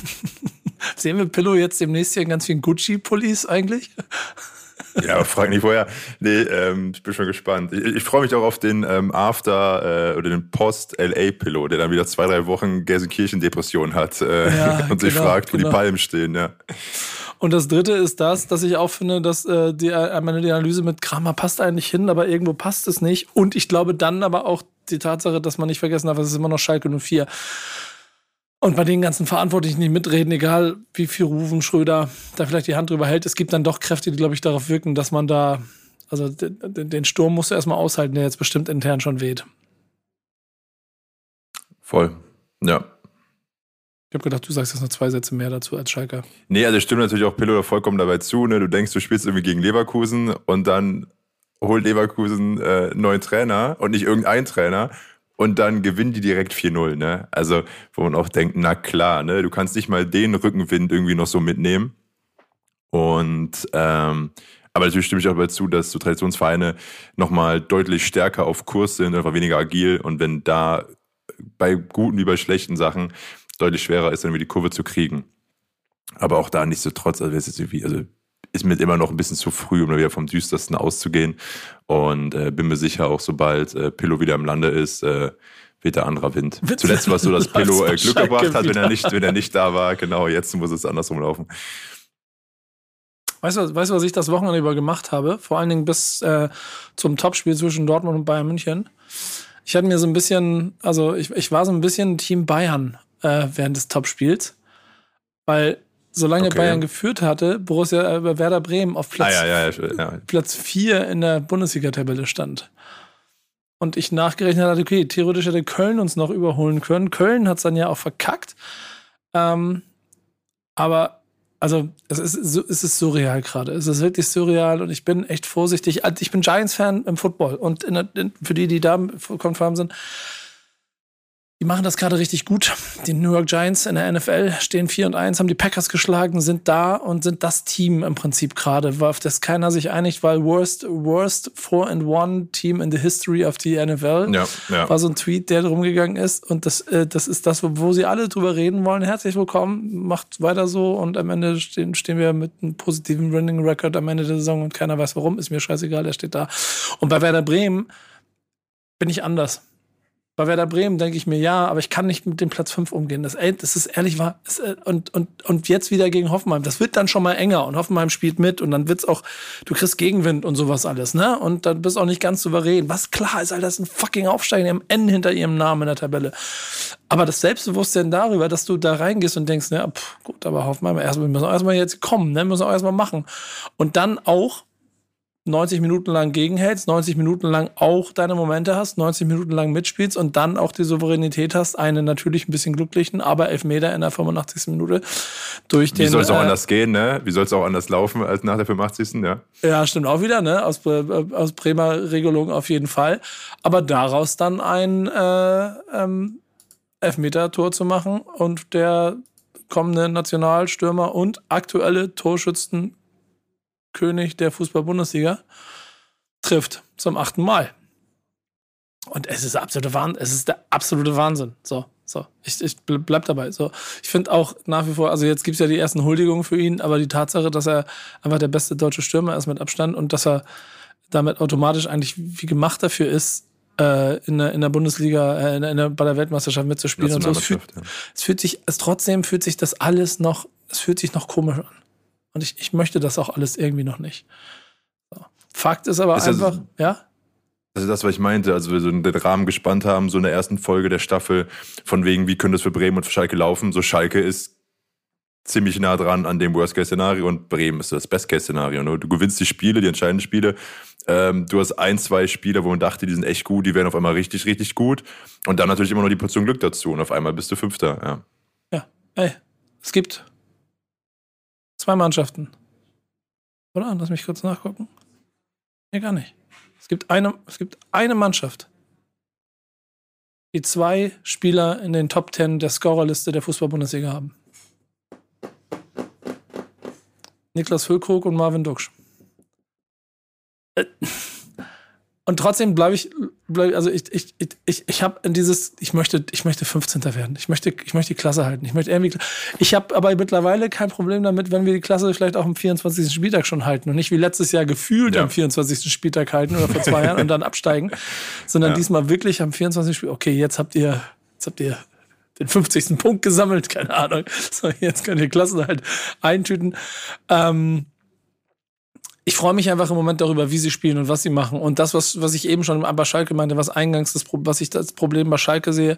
sehen wir Pillow jetzt demnächst hier in ganz vielen Gucci-Pullis eigentlich? Ja, frag nicht vorher. Nee, ähm, ich bin schon gespannt. Ich, ich freue mich auch auf den ähm, After äh, oder den Post-LA-Pillow, der dann wieder zwei, drei Wochen Gelsenkirchen-Depression hat äh, ja, (laughs) und sich genau, fragt, wo genau. die Palmen stehen, ja. Und das dritte ist das, dass ich auch finde, dass äh, die, äh, meine die Analyse mit Kramer passt eigentlich hin, aber irgendwo passt es nicht. Und ich glaube dann aber auch die Tatsache, dass man nicht vergessen darf, es ist immer noch Schalke 04. Und bei den ganzen Verantwortlichen, die mitreden, egal wie viel Rufen Schröder da vielleicht die Hand drüber hält, es gibt dann doch Kräfte, die, glaube ich, darauf wirken, dass man da, also den, den Sturm musst du erstmal aushalten, der jetzt bestimmt intern schon weht. Voll, ja. Ich habe gedacht, du sagst jetzt noch zwei Sätze mehr dazu als Schalker. Nee, also stimmt natürlich auch Pillow vollkommen dabei zu. Ne? Du denkst, du spielst irgendwie gegen Leverkusen und dann holt Leverkusen äh, neuen Trainer und nicht irgendein Trainer und dann gewinnen die direkt 4-0, ne? Also, wo man auch denkt, na klar, ne? Du kannst nicht mal den Rückenwind irgendwie noch so mitnehmen. Und ähm, aber natürlich stimme ich auch dabei zu, dass so Traditionsvereine nochmal deutlich stärker auf Kurs sind, einfach weniger agil. Und wenn da bei guten wie bei schlechten Sachen deutlich schwerer ist, dann irgendwie die Kurve zu kriegen. Aber auch da nicht so trotz, also, ist irgendwie, also ist mir immer noch ein bisschen zu früh, um da wieder vom Düstersten auszugehen. Und äh, bin mir sicher, auch sobald äh, Pillow wieder im Lande ist, äh, wird der anderer Wind. (laughs) Zuletzt war es so, dass (laughs) Pillow äh, Glück gebracht hat, wenn er, nicht, wenn er nicht da war. Genau, jetzt muss es andersrum laufen. Weißt du, weißt du, was ich das Wochenende über gemacht habe? Vor allen Dingen bis äh, zum Topspiel zwischen Dortmund und Bayern München. Ich hatte mir so ein bisschen, also ich, ich war so ein bisschen Team Bayern äh, während des Topspiels, weil solange okay. Bayern geführt hatte, Borussia äh, Werder Bremen auf Platz, ah, ja, ja, ja, Platz 4 in der Bundesliga-Tabelle stand. Und ich nachgerechnet hatte, okay, theoretisch hätte Köln uns noch überholen können. Köln hat es dann ja auch verkackt. Ähm, aber also es ist, es ist surreal gerade. Es ist wirklich surreal und ich bin echt vorsichtig. Also, ich bin Giants-Fan im Football und in in, für die, die da konform sind, die machen das gerade richtig gut. Die New York Giants in der NFL stehen 4 und 1, haben die Packers geschlagen, sind da und sind das Team im Prinzip gerade, auf das keiner sich einigt, weil worst, worst 4 and 1 Team in the history of the NFL ja, ja. war so ein Tweet, der rumgegangen ist und das, äh, das ist das, wo, sie alle drüber reden wollen. Herzlich willkommen, macht weiter so und am Ende stehen, stehen wir mit einem positiven Running Record am Ende der Saison und keiner weiß warum, ist mir scheißegal, der steht da. Und bei Werder Bremen bin ich anders bei Werder Bremen denke ich mir, ja, aber ich kann nicht mit dem Platz 5 umgehen. Das, ey, das ist ehrlich wahr. Äh, und, und, und jetzt wieder gegen Hoffenheim. Das wird dann schon mal enger und Hoffenheim spielt mit und dann wird's auch, du kriegst Gegenwind und sowas alles, ne? Und dann bist du auch nicht ganz souverän. Was klar ist, Alter, das ist ein fucking Aufsteiger, die haben N hinter ihrem Namen in der Tabelle. Aber das Selbstbewusstsein darüber, dass du da reingehst und denkst, ne, pff, gut, aber Hoffenheim, erstmal, müssen wir erstmal jetzt kommen, ne? Müssen wir auch erstmal machen. Und dann auch 90 Minuten lang gegenhältst, 90 Minuten lang auch deine Momente hast, 90 Minuten lang mitspielst und dann auch die Souveränität hast, einen natürlich ein bisschen glücklichen, aber Elfmeter in der 85. Minute durch den. Wie soll es auch äh, anders gehen, ne? Wie soll es auch anders laufen als nach der 85. Ja, ja stimmt auch wieder, ne? Aus, äh, aus Bremer Regelung auf jeden Fall. Aber daraus dann ein äh, ähm, Elfmeter-Tor zu machen und der kommende Nationalstürmer und aktuelle Torschützen König der Fußball-Bundesliga, trifft zum achten Mal. Und es ist absolute Wahnsinn. Es ist der absolute Wahnsinn. So, so. Ich, ich bleib dabei. So. Ich finde auch nach wie vor, also jetzt gibt es ja die ersten Huldigungen für ihn, aber die Tatsache, dass er einfach der beste deutsche Stürmer ist mit Abstand und dass er damit automatisch eigentlich wie gemacht dafür ist, äh, in, der, in der Bundesliga, äh, in der, in der, bei der Weltmeisterschaft mitzuspielen. Und so. Es fühlt, ja. es fühlt sich, es trotzdem fühlt sich das alles noch, es fühlt sich noch komisch an. Und ich, ich möchte das auch alles irgendwie noch nicht. Fakt ist aber ist einfach, das, ja? Also das, was ich meinte, also wir so den Rahmen gespannt haben, so in der ersten Folge der Staffel, von wegen, wie könnte es für Bremen und für Schalke laufen. So Schalke ist ziemlich nah dran an dem Worst-Case-Szenario und Bremen ist das Best-Case-Szenario. Ne? Du gewinnst die Spiele, die entscheidenden Spiele. Ähm, du hast ein, zwei Spieler, wo man dachte, die sind echt gut, die werden auf einmal richtig, richtig gut. Und dann natürlich immer noch die Portion Glück dazu. Und auf einmal bist du Fünfter, ja. Ja, ey, es gibt Zwei Mannschaften. Oder? Lass mich kurz nachgucken. Nee, gar nicht. Es gibt eine, es gibt eine Mannschaft, die zwei Spieler in den Top Ten der Scorerliste der Fußball-Bundesliga haben. Niklas Füllkrug und Marvin Duksch. Äh, und trotzdem bleibe ich, bleib, also ich, ich, ich, ich habe in dieses, ich möchte, ich möchte 15. werden. Ich möchte, ich möchte die Klasse halten. Ich möchte irgendwie, ich habe aber mittlerweile kein Problem damit, wenn wir die Klasse vielleicht auch am 24. Spieltag schon halten und nicht wie letztes Jahr gefühlt ja. am 24. Spieltag halten oder vor zwei Jahren und dann absteigen, (laughs) sondern ja. diesmal wirklich am 24. Spieltag. Okay, jetzt habt ihr, jetzt habt ihr den 50. Punkt gesammelt, keine Ahnung. So, jetzt könnt ihr Klassen halt eintüten. Ähm, ich freue mich einfach im Moment darüber, wie sie spielen und was sie machen. Und das, was, was ich eben schon bei Schalke meinte, was eingangs das, was ich das Problem bei Schalke sehe,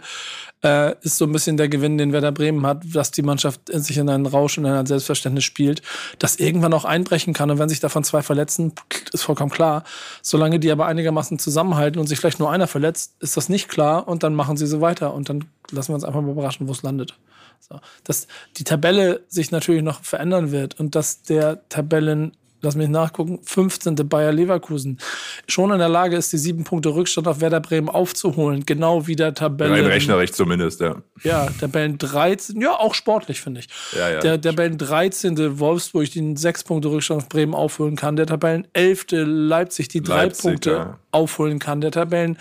äh, ist so ein bisschen der Gewinn, den Werder Bremen hat, dass die Mannschaft in sich in einen Rausch und in ein Selbstverständnis spielt, das irgendwann auch einbrechen kann. Und wenn sich davon zwei verletzen, ist vollkommen klar. Solange die aber einigermaßen zusammenhalten und sich vielleicht nur einer verletzt, ist das nicht klar und dann machen sie so weiter und dann lassen wir uns einfach mal überraschen, wo es landet. So. Dass die Tabelle sich natürlich noch verändern wird und dass der Tabellen lass mich nachgucken, 15. Bayer Leverkusen, schon in der Lage ist, die sieben Punkte Rückstand auf Werder Bremen aufzuholen, genau wie der Tabellen. Rein rechnerisch zumindest, ja. Ja, Tabellen 13, ja, auch sportlich, finde ich. Ja, ja. Der Tabellen 13. Wolfsburg, die sechs Punkte Rückstand auf Bremen aufholen kann, der Tabellen 11. Leipzig, die drei Leipzig, Punkte ja. aufholen kann, der Tabellen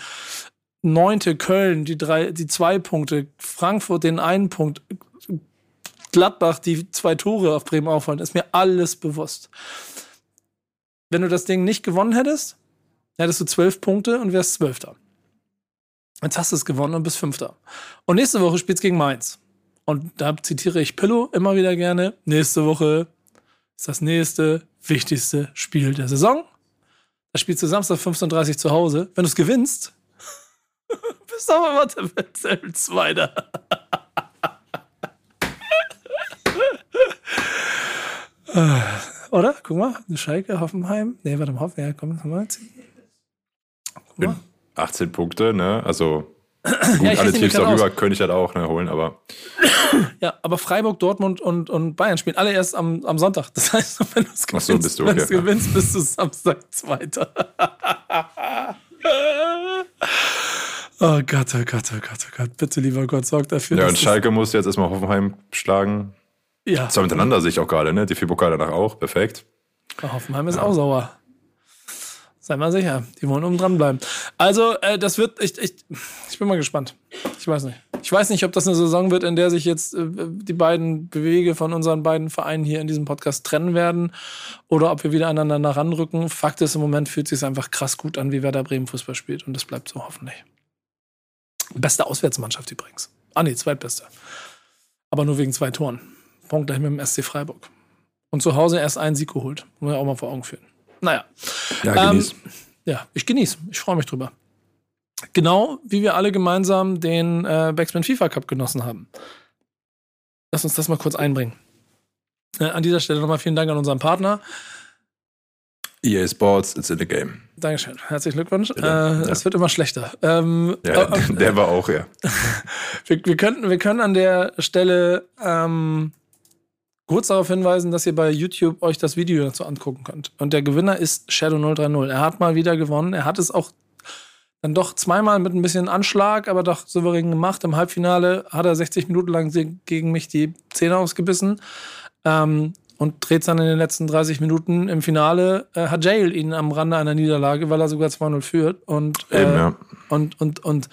neunte Köln, die drei, die zwei Punkte, Frankfurt den einen Punkt, Gladbach die zwei Tore auf Bremen aufholen, ist mir alles bewusst wenn du das Ding nicht gewonnen hättest, hättest du zwölf Punkte und wärst Zwölfter. Jetzt hast du es gewonnen und bist Fünfter. Und nächste Woche spielst gegen Mainz. Und da zitiere ich Pillow immer wieder gerne. Nächste Woche ist das nächste wichtigste Spiel der Saison. Da spielst du Samstag 15.30 Uhr zu Hause. Wenn du es gewinnst, (laughs) bist du aber Zweiter. (laughs) Oder? Guck mal, Schalke, Hoffenheim. Nee, warte mal, Hoffenheim, ja, komm, komm mal. Guck mal. 18 Punkte, ne? Also (clears throat) gut, ja, alle Teams darüber könnte ich halt auch ne, holen, aber. (clears throat) Ja, aber Freiburg, Dortmund und, und Bayern spielen alle erst am, am Sonntag. Das heißt, (laughs) wenn du es gewinnst, so, bist du, okay. gewinnst, bist du Samstag Zweiter. (laughs) oh Gott, oh Gott, oh Gott, oh Gott. Bitte, lieber Gott, sorg dafür. Ja, und Schalke muss jetzt erstmal Hoffenheim schlagen. Ja. Zwei miteinander sehe ich auch gerade, ne? Die vier Pokale danach auch. Perfekt. Hoffenheim ist ja. auch sauer. Sei mal sicher, die wollen oben dranbleiben. Also, äh, das wird, ich, ich, ich bin mal gespannt. Ich weiß nicht. Ich weiß nicht, ob das eine Saison wird, in der sich jetzt äh, die beiden Bewege von unseren beiden Vereinen hier in diesem Podcast trennen werden oder ob wir wieder aneinander ranrücken. Fakt ist, im Moment fühlt es sich einfach krass gut an, wie Werder Bremen Fußball spielt und das bleibt so hoffentlich. Beste Auswärtsmannschaft übrigens. Ah, nee, zweitbeste. Aber nur wegen zwei Toren. Punkt dahin mit dem SC Freiburg. Und zu Hause erst einen Sieg geholt. Muss man auch mal vor Augen führen. Naja. Ja. Ähm, ja, ich genieße. Ich freue mich drüber. Genau wie wir alle gemeinsam den äh, Backspin FIFA Cup genossen haben. Lass uns das mal kurz einbringen. Äh, an dieser Stelle nochmal vielen Dank an unseren Partner. EA Sports, it's in the game. Dankeschön. Herzlichen Glückwunsch. Äh, ja. Es wird immer schlechter. Ähm, ja, äh, der war auch, ja. (laughs) wir, wir, könnten, wir können an der Stelle ähm, kurz darauf hinweisen, dass ihr bei YouTube euch das Video dazu angucken könnt. Und der Gewinner ist Shadow 030. Er hat mal wieder gewonnen. Er hat es auch dann doch zweimal mit ein bisschen Anschlag, aber doch souverän gemacht. Im Halbfinale hat er 60 Minuten lang gegen mich die Zähne ausgebissen. Ähm, und dreht dann in den letzten 30 Minuten im Finale, äh, hat Jail ihn am Rande einer Niederlage, weil er sogar 2-0 führt. Und, äh, Eben, ja. Und, und, und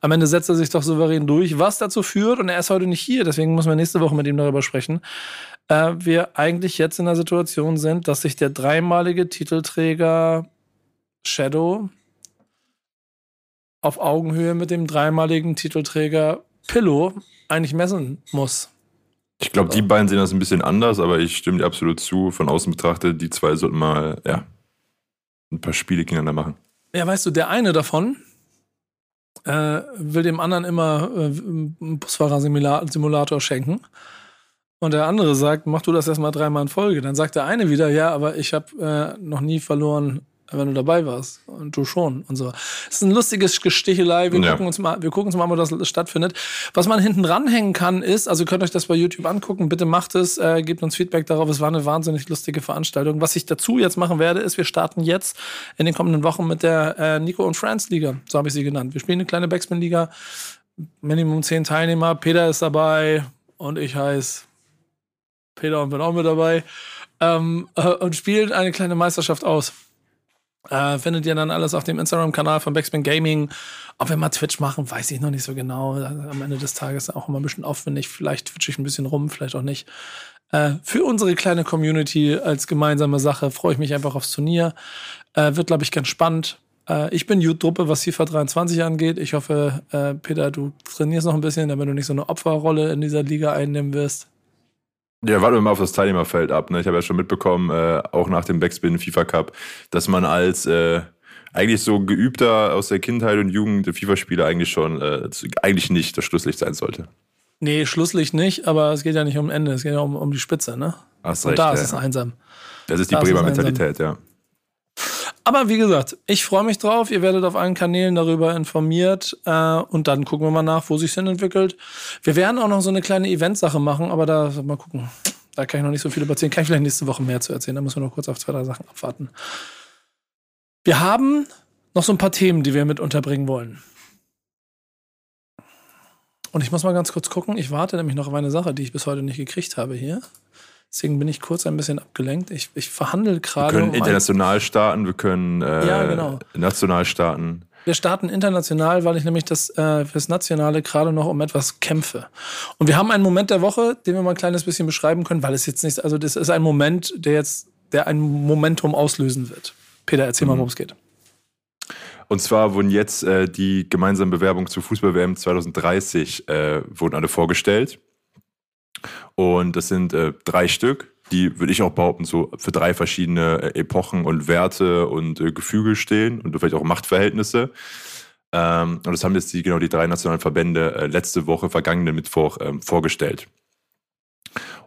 am Ende setzt er sich doch souverän durch, was dazu führt, und er ist heute nicht hier, deswegen muss man nächste Woche mit ihm darüber sprechen, äh, wir eigentlich jetzt in der Situation sind, dass sich der dreimalige Titelträger Shadow auf Augenhöhe mit dem dreimaligen Titelträger Pillow eigentlich messen muss. Ich glaube, die beiden sehen das ein bisschen anders, aber ich stimme dir absolut zu. Von außen betrachtet, die zwei sollten mal, ja, ein paar Spiele gegeneinander machen. Ja, weißt du, der eine davon äh, will dem anderen immer äh, Busfahrer-Simulator schenken. Und der andere sagt, mach du das erstmal dreimal in Folge. Dann sagt der eine wieder, ja, aber ich habe äh, noch nie verloren wenn du dabei warst. Und du schon und so. Es ist ein lustiges Gestichelei. Wir, ja. gucken uns mal, wir gucken uns mal, wo das stattfindet. Was man hinten ranhängen kann, ist, also ihr könnt euch das bei YouTube angucken. Bitte macht es, äh, gebt uns Feedback darauf. Es war eine wahnsinnig lustige Veranstaltung. Was ich dazu jetzt machen werde, ist, wir starten jetzt in den kommenden Wochen mit der äh, Nico und Friends Liga. So habe ich sie genannt. Wir spielen eine kleine Backspin Liga. Minimum zehn Teilnehmer. Peter ist dabei und ich heiße Peter und bin auch mit dabei. Ähm, äh, und spielen eine kleine Meisterschaft aus. Äh, findet ihr dann alles auf dem Instagram-Kanal von Backspin Gaming. Ob wir mal Twitch machen, weiß ich noch nicht so genau. Am Ende des Tages auch immer ein bisschen aufwendig. Vielleicht twitch ich ein bisschen rum, vielleicht auch nicht. Äh, für unsere kleine Community als gemeinsame Sache freue ich mich einfach aufs Turnier. Äh, wird, glaube ich, ganz spannend. Äh, ich bin Youth-Truppe, was FIFA 23 angeht. Ich hoffe, äh, Peter, du trainierst noch ein bisschen, damit du nicht so eine Opferrolle in dieser Liga einnehmen wirst. Ja, warten wir mal auf das Teilnehmerfeld ab. Ne? Ich habe ja schon mitbekommen, äh, auch nach dem Backspin FIFA Cup, dass man als äh, eigentlich so geübter aus der Kindheit und Jugend FIFA-Spieler eigentlich schon äh, eigentlich nicht das Schlusslicht sein sollte. Nee, Schlusslicht nicht, aber es geht ja nicht um Ende, es geht ja um, um die Spitze, ne? Hast und recht, da ja. ist es einsam. Das ist die Da Bremer Mentalität, ja. Aber wie gesagt, ich freue mich drauf. Ihr werdet auf allen Kanälen darüber informiert. Äh, und dann gucken wir mal nach, wo sich hin entwickelt. Wir werden auch noch so eine kleine Eventsache machen, aber da mal gucken. Da kann ich noch nicht so viel über erzählen. Kann ich vielleicht nächste Woche mehr zu erzählen. Da müssen wir noch kurz auf zwei, drei Sachen abwarten. Wir haben noch so ein paar Themen, die wir mit unterbringen wollen. Und ich muss mal ganz kurz gucken. Ich warte nämlich noch auf eine Sache, die ich bis heute nicht gekriegt habe hier. Deswegen bin ich kurz ein bisschen abgelenkt. Ich, ich verhandle Wir gerade. können um ein- international starten, wir können äh, Ja, genau. national starten. Wir starten international, weil ich nämlich das äh, fürs Nationale gerade noch um etwas kämpfe. Und wir haben einen Moment der Woche, den wir mal ein kleines bisschen beschreiben können, weil es jetzt nicht, also das ist ein Moment, der jetzt, der ein Momentum auslösen wird. Peter, erzähl mal, worum es geht. Und zwar wurden jetzt äh, die gemeinsamen Bewerbungen zur Fußball-WM 2030 äh, wurden alle vorgestellt. Und das sind äh, drei Stück, die, würde ich auch behaupten, so für drei verschiedene äh, Epochen und Werte und äh, Gefüge stehen und vielleicht auch Machtverhältnisse. Ähm, und das haben jetzt die, genau die drei nationalen Verbände äh, letzte Woche, vergangenen Mittwoch, ähm, vorgestellt.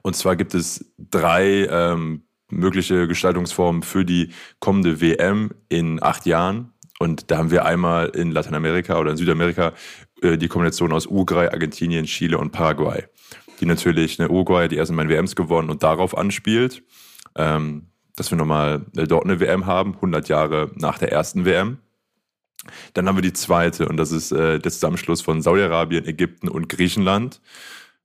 Und zwar gibt es drei ähm, mögliche Gestaltungsformen für die kommende WM in acht Jahren. Und da haben wir einmal in Lateinamerika oder in Südamerika äh, die Kombination aus Uruguay, Argentinien, Chile und Paraguay. Die natürlich, ne, Uruguay die ersten beiden WMs gewonnen und darauf anspielt, ähm, dass wir nochmal äh, dort eine WM haben, 100 Jahre nach der ersten WM. Dann haben wir die zweite und das ist äh, der Zusammenschluss von Saudi-Arabien, Ägypten und Griechenland.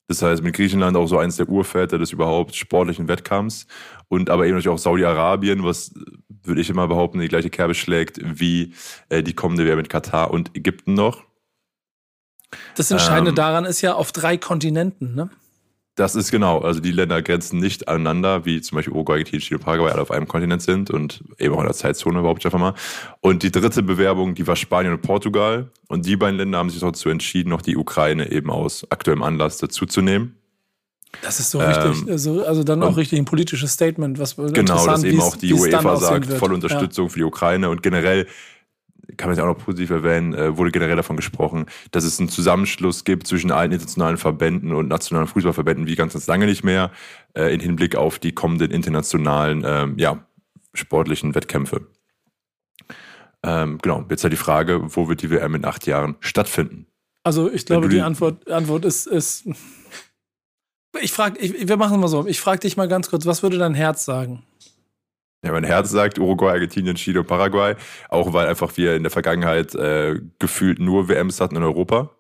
Das heißt, mit Griechenland auch so eins der Urväter des überhaupt sportlichen Wettkampfs und aber eben natürlich auch Saudi-Arabien, was äh, würde ich immer behaupten, die gleiche Kerbe schlägt wie äh, die kommende WM mit Katar und Ägypten noch. Das Entscheidende Ähm. daran ist ja auf drei Kontinenten, ne? Das ist genau, also die Länder grenzen nicht aneinander, wie zum Beispiel Uruguay, Chile und Paraguay alle auf einem Kontinent sind und eben auch in der Zeitzone überhaupt einfach mal. Und die dritte Bewerbung, die war Spanien und Portugal. Und die beiden Länder haben sich dazu entschieden, noch die Ukraine eben aus aktuellem Anlass dazuzunehmen. Das ist so Ähm, richtig, also, also dann auch richtig ein politisches Statement, was Genau, interessant, dass eben auch die UEFA sagt, volle Unterstützung für die Ukraine und generell kann man es auch noch positiv erwähnen, äh, wurde generell davon gesprochen, dass es einen Zusammenschluss gibt zwischen allen internationalen Verbänden und nationalen Fußballverbänden wie ganz, ganz lange nicht mehr, äh, in Hinblick auf die kommenden internationalen ähm, ja, sportlichen Wettkämpfe. Ähm, genau, jetzt halt die Frage, wo wird die WM in acht Jahren stattfinden? Also ich glaube, die die- Antwort, Antwort ist, ist. (laughs) Ich frage, wir machen es mal so. Ich frage dich mal ganz kurz, was würde dein Herz sagen? Ja, mein Herz sagt Uruguay, Argentinien, Chile und Paraguay, auch weil einfach wir in der Vergangenheit äh, gefühlt nur WMs hatten in Europa.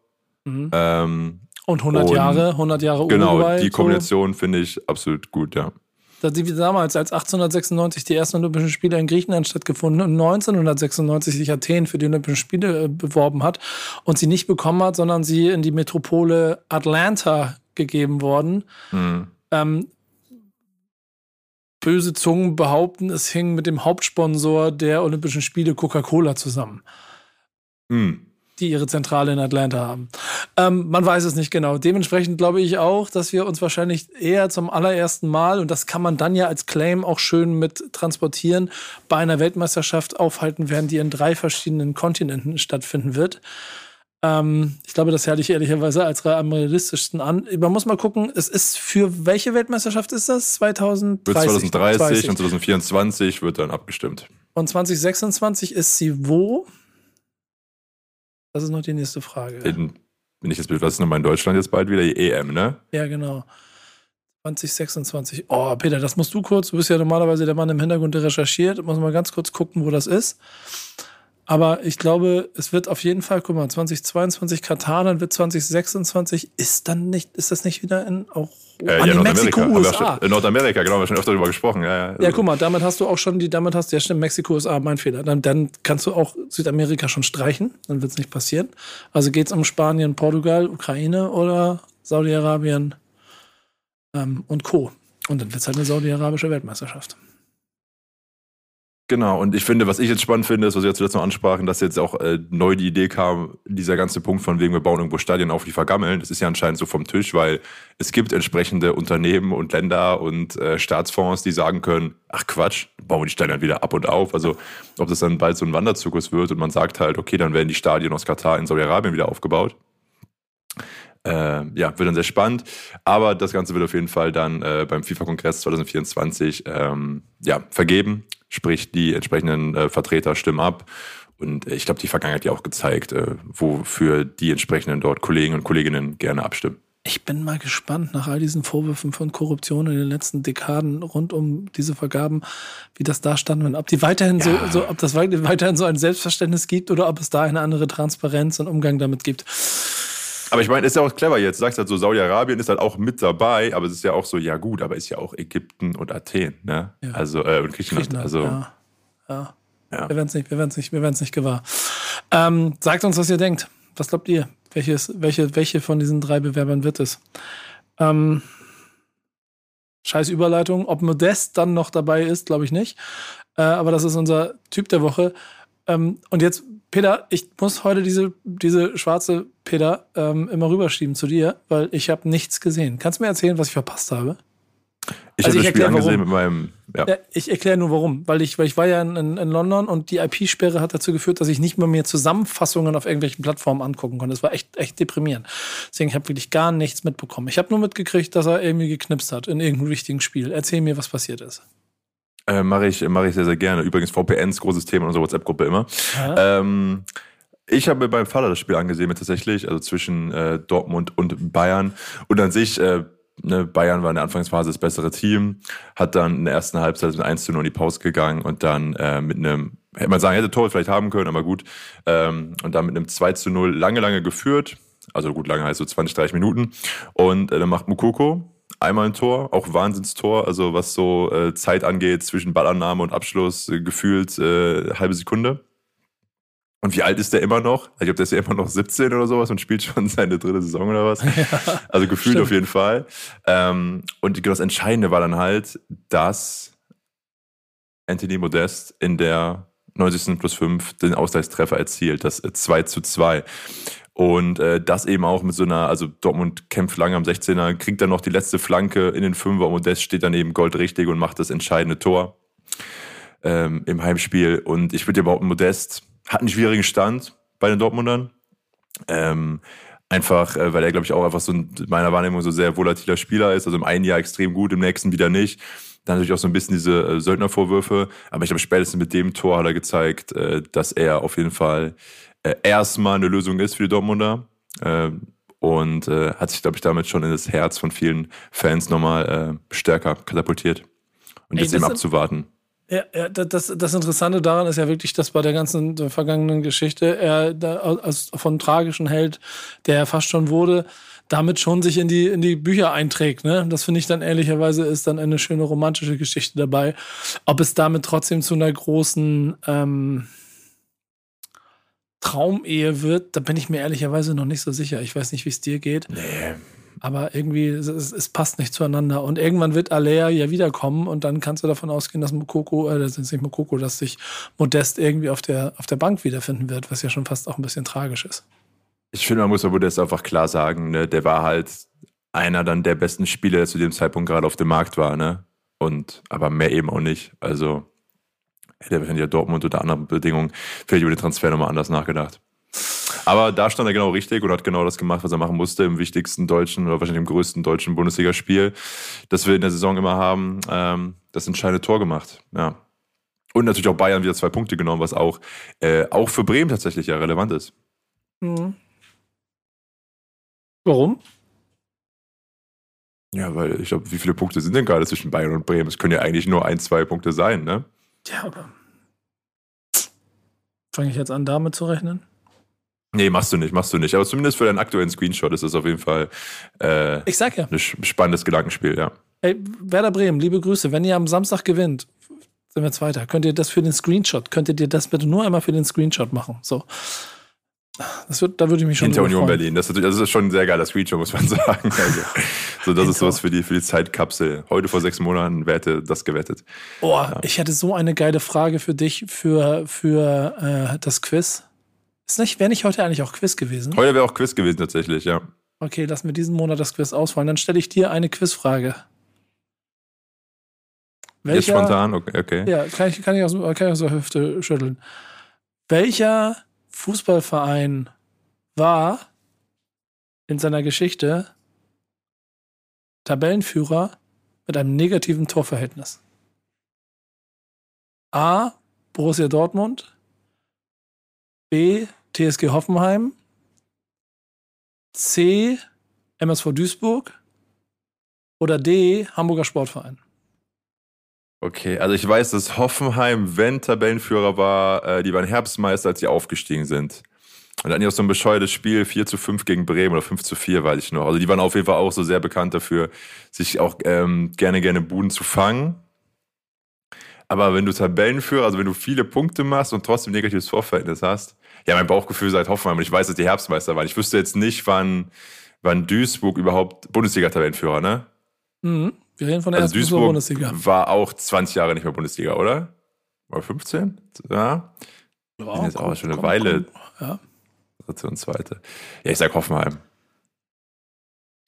Mhm. Ähm, Und 100 Und- Jahre, 100 Jahre Genau, Uruguay. die Kombination finde ich absolut gut, ja. So. Da sind wir damals, als 1896 die ersten Olympischen Spiele in Griechenland stattgefunden und 1996 sich Athen für die Olympischen Spiele äh, beworben hat und sie nicht bekommen hat, sondern sie in die Metropole Atlanta gegeben worden. Mhm. Ähm, böse Zungen behaupten, es hing mit dem Hauptsponsor der Olympischen Spiele Coca-Cola zusammen, Mhm. die ihre Zentrale in Atlanta haben. Ähm, man weiß es nicht genau. Dementsprechend glaube ich auch, dass wir uns wahrscheinlich eher zum allerersten Mal, und das kann man dann ja als Claim auch schön mit transportieren, bei einer Weltmeisterschaft aufhalten werden, die in drei verschiedenen Kontinenten stattfinden wird. Ähm, ich glaube, das halte ich ehrlicherweise als am realistischsten an. Man muss mal gucken, es ist für welche Weltmeisterschaft ist das? 2030. Wird 2030 30. und 2024 wird dann abgestimmt. Und 2026 ist sie wo? Das ist noch die nächste Frage. In, wenn ich jetzt was ist nochmal in Deutschland jetzt bald wieder die EM, ne? Ja, genau. 2026. Oh, Peter, das musst du kurz. Du bist ja normalerweise der Mann im Hintergrund, der recherchiert. Muss mal ganz kurz gucken, wo das ist. Aber ich glaube, es wird auf jeden Fall, guck mal, 2022 Katar, dann wird 2026, ist dann nicht, ist das nicht wieder in auch äh, an ja, Nordamerika. Mexiko, USA? schon- In Nordamerika, genau, haben wir schon öfter darüber gesprochen. Ja, ja. Ja, guck mal, damit hast du auch schon die, damit hast du, ja stimmt, Mexiko, USA, mein Fehler. Dann, dann kannst du auch Südamerika schon streichen, dann wird es nicht passieren. Also geht es um Spanien, Portugal, Ukraine oder Saudi-Arabien ähm, und Co. Und dann wird es halt eine saudi-arabische Weltmeisterschaft. Genau, und ich finde, was ich jetzt spannend finde, ist, was wir jetzt zuletzt noch ansprachen, dass jetzt auch äh, neu die Idee kam, dieser ganze Punkt von wegen, wir bauen irgendwo Stadien auf, die vergammeln, das ist ja anscheinend so vom Tisch, weil es gibt entsprechende Unternehmen und Länder und äh, Staatsfonds, die sagen können, ach Quatsch, bauen wir die Stadien wieder ab und auf. Also ob das dann bald so ein Wanderzirkus wird und man sagt halt, okay, dann werden die Stadien aus Katar in Saudi-Arabien wieder aufgebaut. Äh, ja, wird dann sehr spannend. Aber das Ganze wird auf jeden Fall dann äh, beim FIFA-Kongress 2024 ähm, ja, vergeben. Sprich, die entsprechenden äh, Vertreter stimmen ab. Und ich glaube, die Vergangenheit hat ja auch gezeigt, äh, wofür die entsprechenden dort Kollegen und Kolleginnen gerne abstimmen. Ich bin mal gespannt nach all diesen Vorwürfen von Korruption in den letzten Dekaden rund um diese Vergaben, wie das da stand und ob die weiterhin so, so, ob das wei- weiterhin so ein Selbstverständnis gibt oder ob es da eine andere Transparenz und Umgang damit gibt. Aber ich meine, ist ja auch clever jetzt. Du sagst halt so, Saudi-Arabien ist halt auch mit dabei, aber es ist ja auch so, ja gut, aber ist ja auch Ägypten und Athen, ne? Ja. Also, äh, und Griechenland. Griechenland, Also, ja. ja. Ja. Wir werden es nicht, wir werden's nicht, wir werden's nicht gewahr. Ähm, sagt uns, was ihr denkt. Was glaubt ihr? Welches, welche, welche von diesen drei Bewerbern wird es? Ähm, scheiß Überleitung. Ob Modest dann noch dabei ist, glaube ich nicht. Äh, aber das ist unser Typ der Woche. Ähm, und jetzt, Peter, ich muss heute diese, diese schwarze Peter ähm, immer rüberschieben zu dir, weil ich habe nichts gesehen. Kannst du mir erzählen, was ich verpasst habe? ich Also habe das Spiel angesehen warum. mit meinem, ja. Ja, ich erkläre nur warum. Weil ich, weil ich war ja in, in, London und die IP-Sperre hat dazu geführt, dass ich nicht mehr mir Zusammenfassungen auf irgendwelchen Plattformen angucken konnte. Das war echt, echt deprimierend. Deswegen habe ich wirklich gar nichts mitbekommen. Ich habe nur mitgekriegt, dass er irgendwie geknipst hat in irgendeinem wichtigen Spiel. Erzähl mir, was passiert ist. Äh, Mache ich, mach ich sehr, sehr gerne. Übrigens VPNs, großes Thema in unserer WhatsApp-Gruppe immer. Ähm, ich habe mir beim Vater das Spiel angesehen, tatsächlich, also zwischen äh, Dortmund und Bayern. Und an sich, äh, ne, Bayern war in der Anfangsphase das bessere Team, hat dann in der ersten Halbzeit mit 1 zu 0 in die Pause gegangen und dann äh, mit einem, hätte man sagen, hätte Tor vielleicht haben können, aber gut. Ähm, und dann mit einem 2 zu 0 lange, lange geführt. Also gut, lange heißt so 20, 30 Minuten. Und äh, dann macht Mukoko einmal ein Tor, auch Wahnsinnstor, also was so äh, Zeit angeht zwischen Ballannahme und Abschluss, äh, gefühlt äh, halbe Sekunde. Und wie alt ist der immer noch? Ich glaube, der ist ja immer noch 17 oder sowas und spielt schon (laughs) seine dritte Saison oder was. (laughs) also gefühlt stimmt. auf jeden Fall. Ähm, und das Entscheidende war dann halt, dass Anthony Modest in der 90. plus 5 den Ausgleichstreffer erzielt, das äh, 2 zu 2. Und äh, das eben auch mit so einer, also Dortmund kämpft lange am 16er, kriegt dann noch die letzte Flanke in den Fünfer Modest steht daneben goldrichtig und macht das entscheidende Tor ähm, im Heimspiel. Und ich würde behaupten, Modest hat einen schwierigen Stand bei den Dortmundern. Ähm, einfach, äh, weil er, glaube ich, auch einfach so in meiner Wahrnehmung so sehr volatiler Spieler ist. Also im einen Jahr extrem gut, im nächsten wieder nicht. Dann natürlich auch so ein bisschen diese äh, Söldnervorwürfe. Aber ich glaube, spätestens mit dem Tor hat er gezeigt, äh, dass er auf jeden Fall äh, erstmal eine Lösung ist für die Dortmunder. Ähm, und äh, hat sich, glaube ich, damit schon in das Herz von vielen Fans nochmal äh, stärker katapultiert. Und Ey, jetzt eben abzuwarten. Ja, ja das, das Interessante daran ist ja wirklich, dass bei der ganzen äh, vergangenen Geschichte er da als von tragischen Held, der er fast schon wurde, damit schon sich in die, in die Bücher einträgt. Ne? Das finde ich dann ehrlicherweise ist dann eine schöne romantische Geschichte dabei. Ob es damit trotzdem zu einer großen ähm, Traumehe wird, da bin ich mir ehrlicherweise noch nicht so sicher. Ich weiß nicht, wie es dir geht. Nee. Aber irgendwie, es, es, passt nicht zueinander. Und irgendwann wird Alea ja wiederkommen und dann kannst du davon ausgehen, dass Mokoko, äh, das ist nicht Mokoko, dass sich Modest irgendwie auf der, auf der Bank wiederfinden wird, was ja schon fast auch ein bisschen tragisch ist. Ich finde, man muss aber das einfach klar sagen, ne? der war halt einer dann der besten Spieler, der zu dem Zeitpunkt gerade auf dem Markt war, ne? Und aber mehr eben auch nicht. Also hätte er wahrscheinlich ja Dortmund unter anderen Bedingungen vielleicht über den Transfer nochmal anders nachgedacht. Aber da stand er genau richtig und hat genau das gemacht, was er machen musste im wichtigsten deutschen oder wahrscheinlich im größten deutschen Bundesligaspiel, das wir in der Saison immer haben, ähm, das entscheidende Tor gemacht. Ja. Und natürlich auch Bayern wieder zwei Punkte genommen, was auch, äh, auch für Bremen tatsächlich ja relevant ist. Warum? Ja, weil ich glaube, wie viele Punkte sind denn gerade zwischen Bayern und Bremen? Es können ja eigentlich nur ein, zwei Punkte sein, ne? Ja, aber Fange ich jetzt an, damit zu rechnen? Nee, machst du nicht, machst du nicht. Aber zumindest für deinen aktuellen Screenshot ist das auf jeden Fall äh, ich sag ja. ein spannendes Gedankenspiel, ja. Ey, Werder Bremen, liebe Grüße. Wenn ihr am Samstag gewinnt, sind wir Zweiter. Könnt ihr das für den Screenshot, könnt ihr das bitte nur einmal für den Screenshot machen? So. Das wird, da würde ich mich schon Hinter Union Berlin. Das ist, das ist schon ein sehr geiler Screenshot, muss man (laughs) sagen. Also, so, das ist sowas für die, für die Zeitkapsel. Heute vor sechs Monaten wette das gewettet. Oh, ja. ich hätte so eine geile Frage für dich für, für äh, das Quiz. Ist nicht, wäre nicht heute eigentlich auch Quiz gewesen? Heute wäre auch Quiz gewesen, tatsächlich, ja. Okay, lass mir diesen Monat das Quiz ausfallen. Dann stelle ich dir eine Quizfrage. Welcher, Jetzt spontan, okay. okay. Ja, kann ich, kann, ich aus, kann ich aus der Hüfte schütteln. Welcher Fußballverein war in seiner Geschichte Tabellenführer mit einem negativen Torverhältnis? A. Borussia Dortmund. B. TSG Hoffenheim. C. MSV Duisburg. Oder D. Hamburger Sportverein. Okay, also ich weiß, dass Hoffenheim, wenn Tabellenführer war, äh, die waren Herbstmeister, als sie aufgestiegen sind. Und dann auch so ein bescheuertes Spiel, 4 zu 5 gegen Bremen oder 5 zu 4, weiß ich noch. Also die waren auf jeden Fall auch so sehr bekannt dafür, sich auch ähm, gerne, gerne Buden zu fangen. Aber wenn du Tabellenführer, also wenn du viele Punkte machst und trotzdem negatives Vorverhältnis hast, ja, mein Bauchgefühl sagt Hoffenheim und ich weiß, dass die Herbstmeister waren. Ich wüsste jetzt nicht, wann, wann Duisburg überhaupt Bundesliga-Tabellenführer, ne? Mhm. Wir reden von der also ersten Bundesliga. War auch 20 Jahre nicht mehr Bundesliga, oder? War 15? Ja. ja jetzt auch schon eine komm, Weile. Komm. Ja. Dritte und zweite. Ja, ich sag Hoffenheim.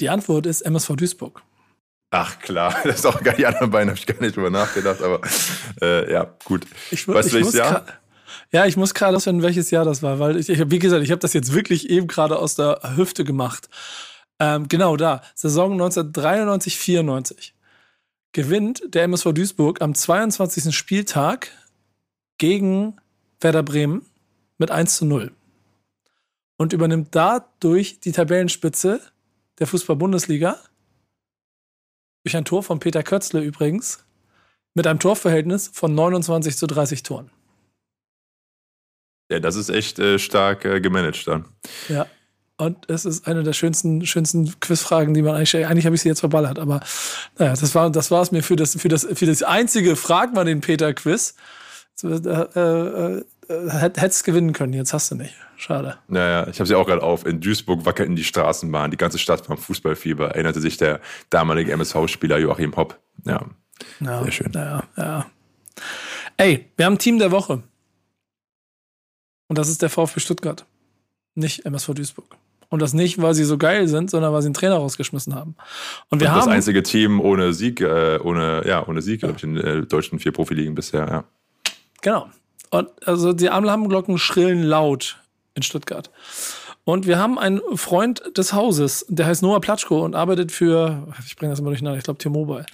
Die Antwort ist MSV Duisburg. Ach klar, (laughs) das ist auch gar die anderen beiden, habe ich gar nicht drüber nachgedacht, aber äh, ja, gut. Ich, weißt du, welches Jahr? Ja, ich muss gerade ausfinden, welches Jahr das war, weil ich, ich wie gesagt, ich habe das jetzt wirklich eben gerade aus der Hüfte gemacht. Ähm, genau da, Saison 1993, 94 gewinnt der MSV Duisburg am 22. Spieltag gegen Werder Bremen mit 1 zu 0 und übernimmt dadurch die Tabellenspitze der Fußball-Bundesliga durch ein Tor von Peter Kötzle übrigens mit einem Torverhältnis von 29 zu 30 Toren. Ja, das ist echt äh, stark äh, gemanagt dann. Ja. Und es ist eine der schönsten, schönsten Quizfragen, die man eigentlich, eigentlich habe ich sie jetzt verballert, aber naja, das war, das war es mir für das, für das, für das einzige Frag mal den Peter Quiz. Äh, äh, äh, hättest gewinnen können, jetzt hast du nicht. Schade. Naja, ich habe sie auch gerade auf. In Duisburg wackelten die Straßenbahn, die ganze Stadt beim Fußballfieber, erinnerte sich der damalige MSV-Spieler Joachim Hopp. Ja, ja, sehr schön. Ja, ja. Ey, wir haben ein Team der Woche. Und das ist der VfB Stuttgart. Nicht MSV Duisburg. Und das nicht, weil sie so geil sind, sondern weil sie einen Trainer rausgeschmissen haben. Und wir Und das haben das einzige Team ohne Sieg, äh, ohne, ja, ohne Sieg, ja. glaube ich, in äh, deutschen vier Profiligen bisher, ja. Genau. Und also die Alarmglocken schrillen laut in Stuttgart. Und wir haben einen Freund des Hauses, der heißt Noah Platschko und arbeitet für, ich bringe das immer durcheinander, ich glaube T-Mobile.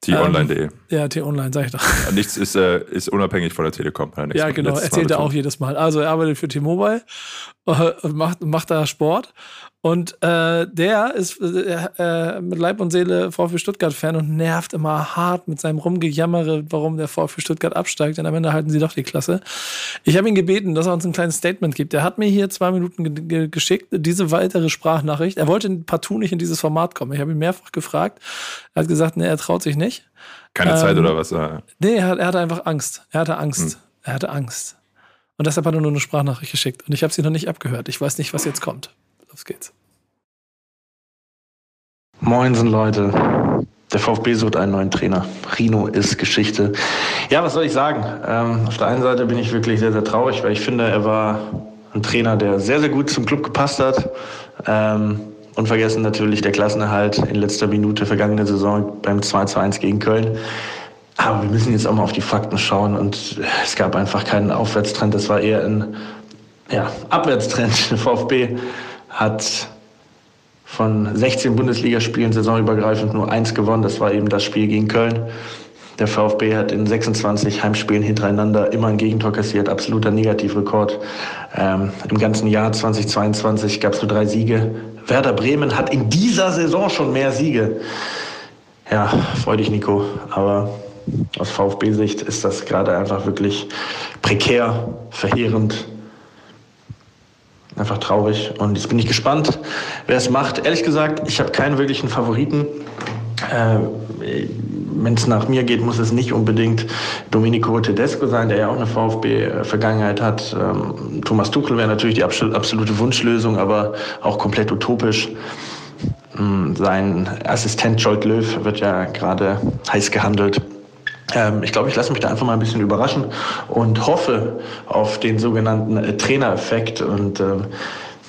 T-Online.de. Ähm, ja, T-Online, sag ich doch. Ja, nichts ist, äh, ist unabhängig von der Telekom. Ja, genau, erzählt er auch jedes Mal. Also er arbeitet für T-Mobile, (laughs) äh, macht, macht da Sport und äh, der ist äh, äh, mit Leib und Seele VfB Stuttgart-Fan und nervt immer hart mit seinem Rumgejammere, warum der VfB Stuttgart absteigt. Und am Ende halten sie doch die Klasse. Ich habe ihn gebeten, dass er uns ein kleines Statement gibt. Er hat mir hier zwei Minuten ge geschickt, diese weitere Sprachnachricht. Er wollte partout nicht in dieses Format kommen. Ich habe ihn mehrfach gefragt. Er hat gesagt, nee, er traut sich nicht. Keine ähm, Zeit oder was? Nee, er, hat, er hatte einfach Angst. Er hatte Angst. Hm. Er hatte Angst. Und deshalb hat er nur eine Sprachnachricht geschickt. Und ich habe sie noch nicht abgehört. Ich weiß nicht, was jetzt kommt. Los geht's. Moinsen Leute, der VfB sucht einen neuen Trainer. Rino ist Geschichte. Ja, was soll ich sagen? Ähm, auf der einen Seite bin ich wirklich sehr, sehr traurig, weil ich finde, er war ein Trainer, der sehr, sehr gut zum Club gepasst hat. Ähm, unvergessen natürlich der Klassenerhalt in letzter Minute vergangene Saison beim 2 zu 1 gegen Köln. Aber wir müssen jetzt auch mal auf die Fakten schauen und es gab einfach keinen Aufwärtstrend. Es war eher ein ja, Abwärtstrend. Der VfB hat von 16 Bundesligaspielen saisonübergreifend nur eins gewonnen. Das war eben das Spiel gegen Köln. Der VfB hat in 26 Heimspielen hintereinander immer ein Gegentor kassiert, absoluter Negativrekord. Ähm, Im ganzen Jahr 2022 gab es nur drei Siege. Werder Bremen hat in dieser Saison schon mehr Siege. Ja, freu dich, Nico. Aber aus VfB-Sicht ist das gerade einfach wirklich prekär, verheerend, einfach traurig. Und jetzt bin ich gespannt, wer es macht. Ehrlich gesagt, ich habe keinen wirklichen Favoriten. Äh, Wenn es nach mir geht, muss es nicht unbedingt Domenico Tedesco sein, der ja auch eine VfB-Vergangenheit hat. Ähm, Thomas Tuchel wäre natürlich die absolute Wunschlösung, aber auch komplett utopisch. Ähm, sein Assistent Jolt Löw wird ja gerade heiß gehandelt. Ähm, ich glaube, ich lasse mich da einfach mal ein bisschen überraschen und hoffe auf den sogenannten äh, Trainereffekt. Und äh,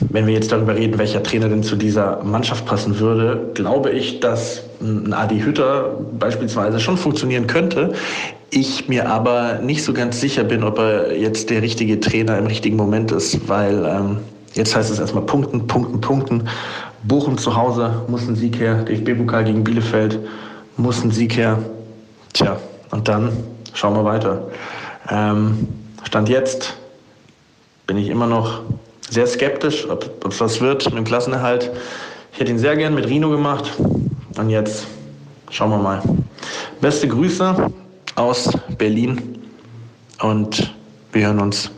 wenn wir jetzt darüber reden, welcher Trainer denn zu dieser Mannschaft passen würde, glaube ich, dass ein Adi Hütter beispielsweise schon funktionieren könnte. Ich mir aber nicht so ganz sicher bin, ob er jetzt der richtige Trainer im richtigen Moment ist, weil ähm, jetzt heißt es erstmal punkten, punkten, punkten. Bochum zu Hause muss ein Sieg her, DFB-Pokal gegen Bielefeld muss ein Sieg her. Tja, und dann schauen wir weiter. Ähm, Stand jetzt bin ich immer noch sehr skeptisch, ob es was wird mit dem Klassenerhalt. Ich hätte ihn sehr gern mit Rino gemacht. Und jetzt schauen wir mal. Beste Grüße aus Berlin und wir hören uns.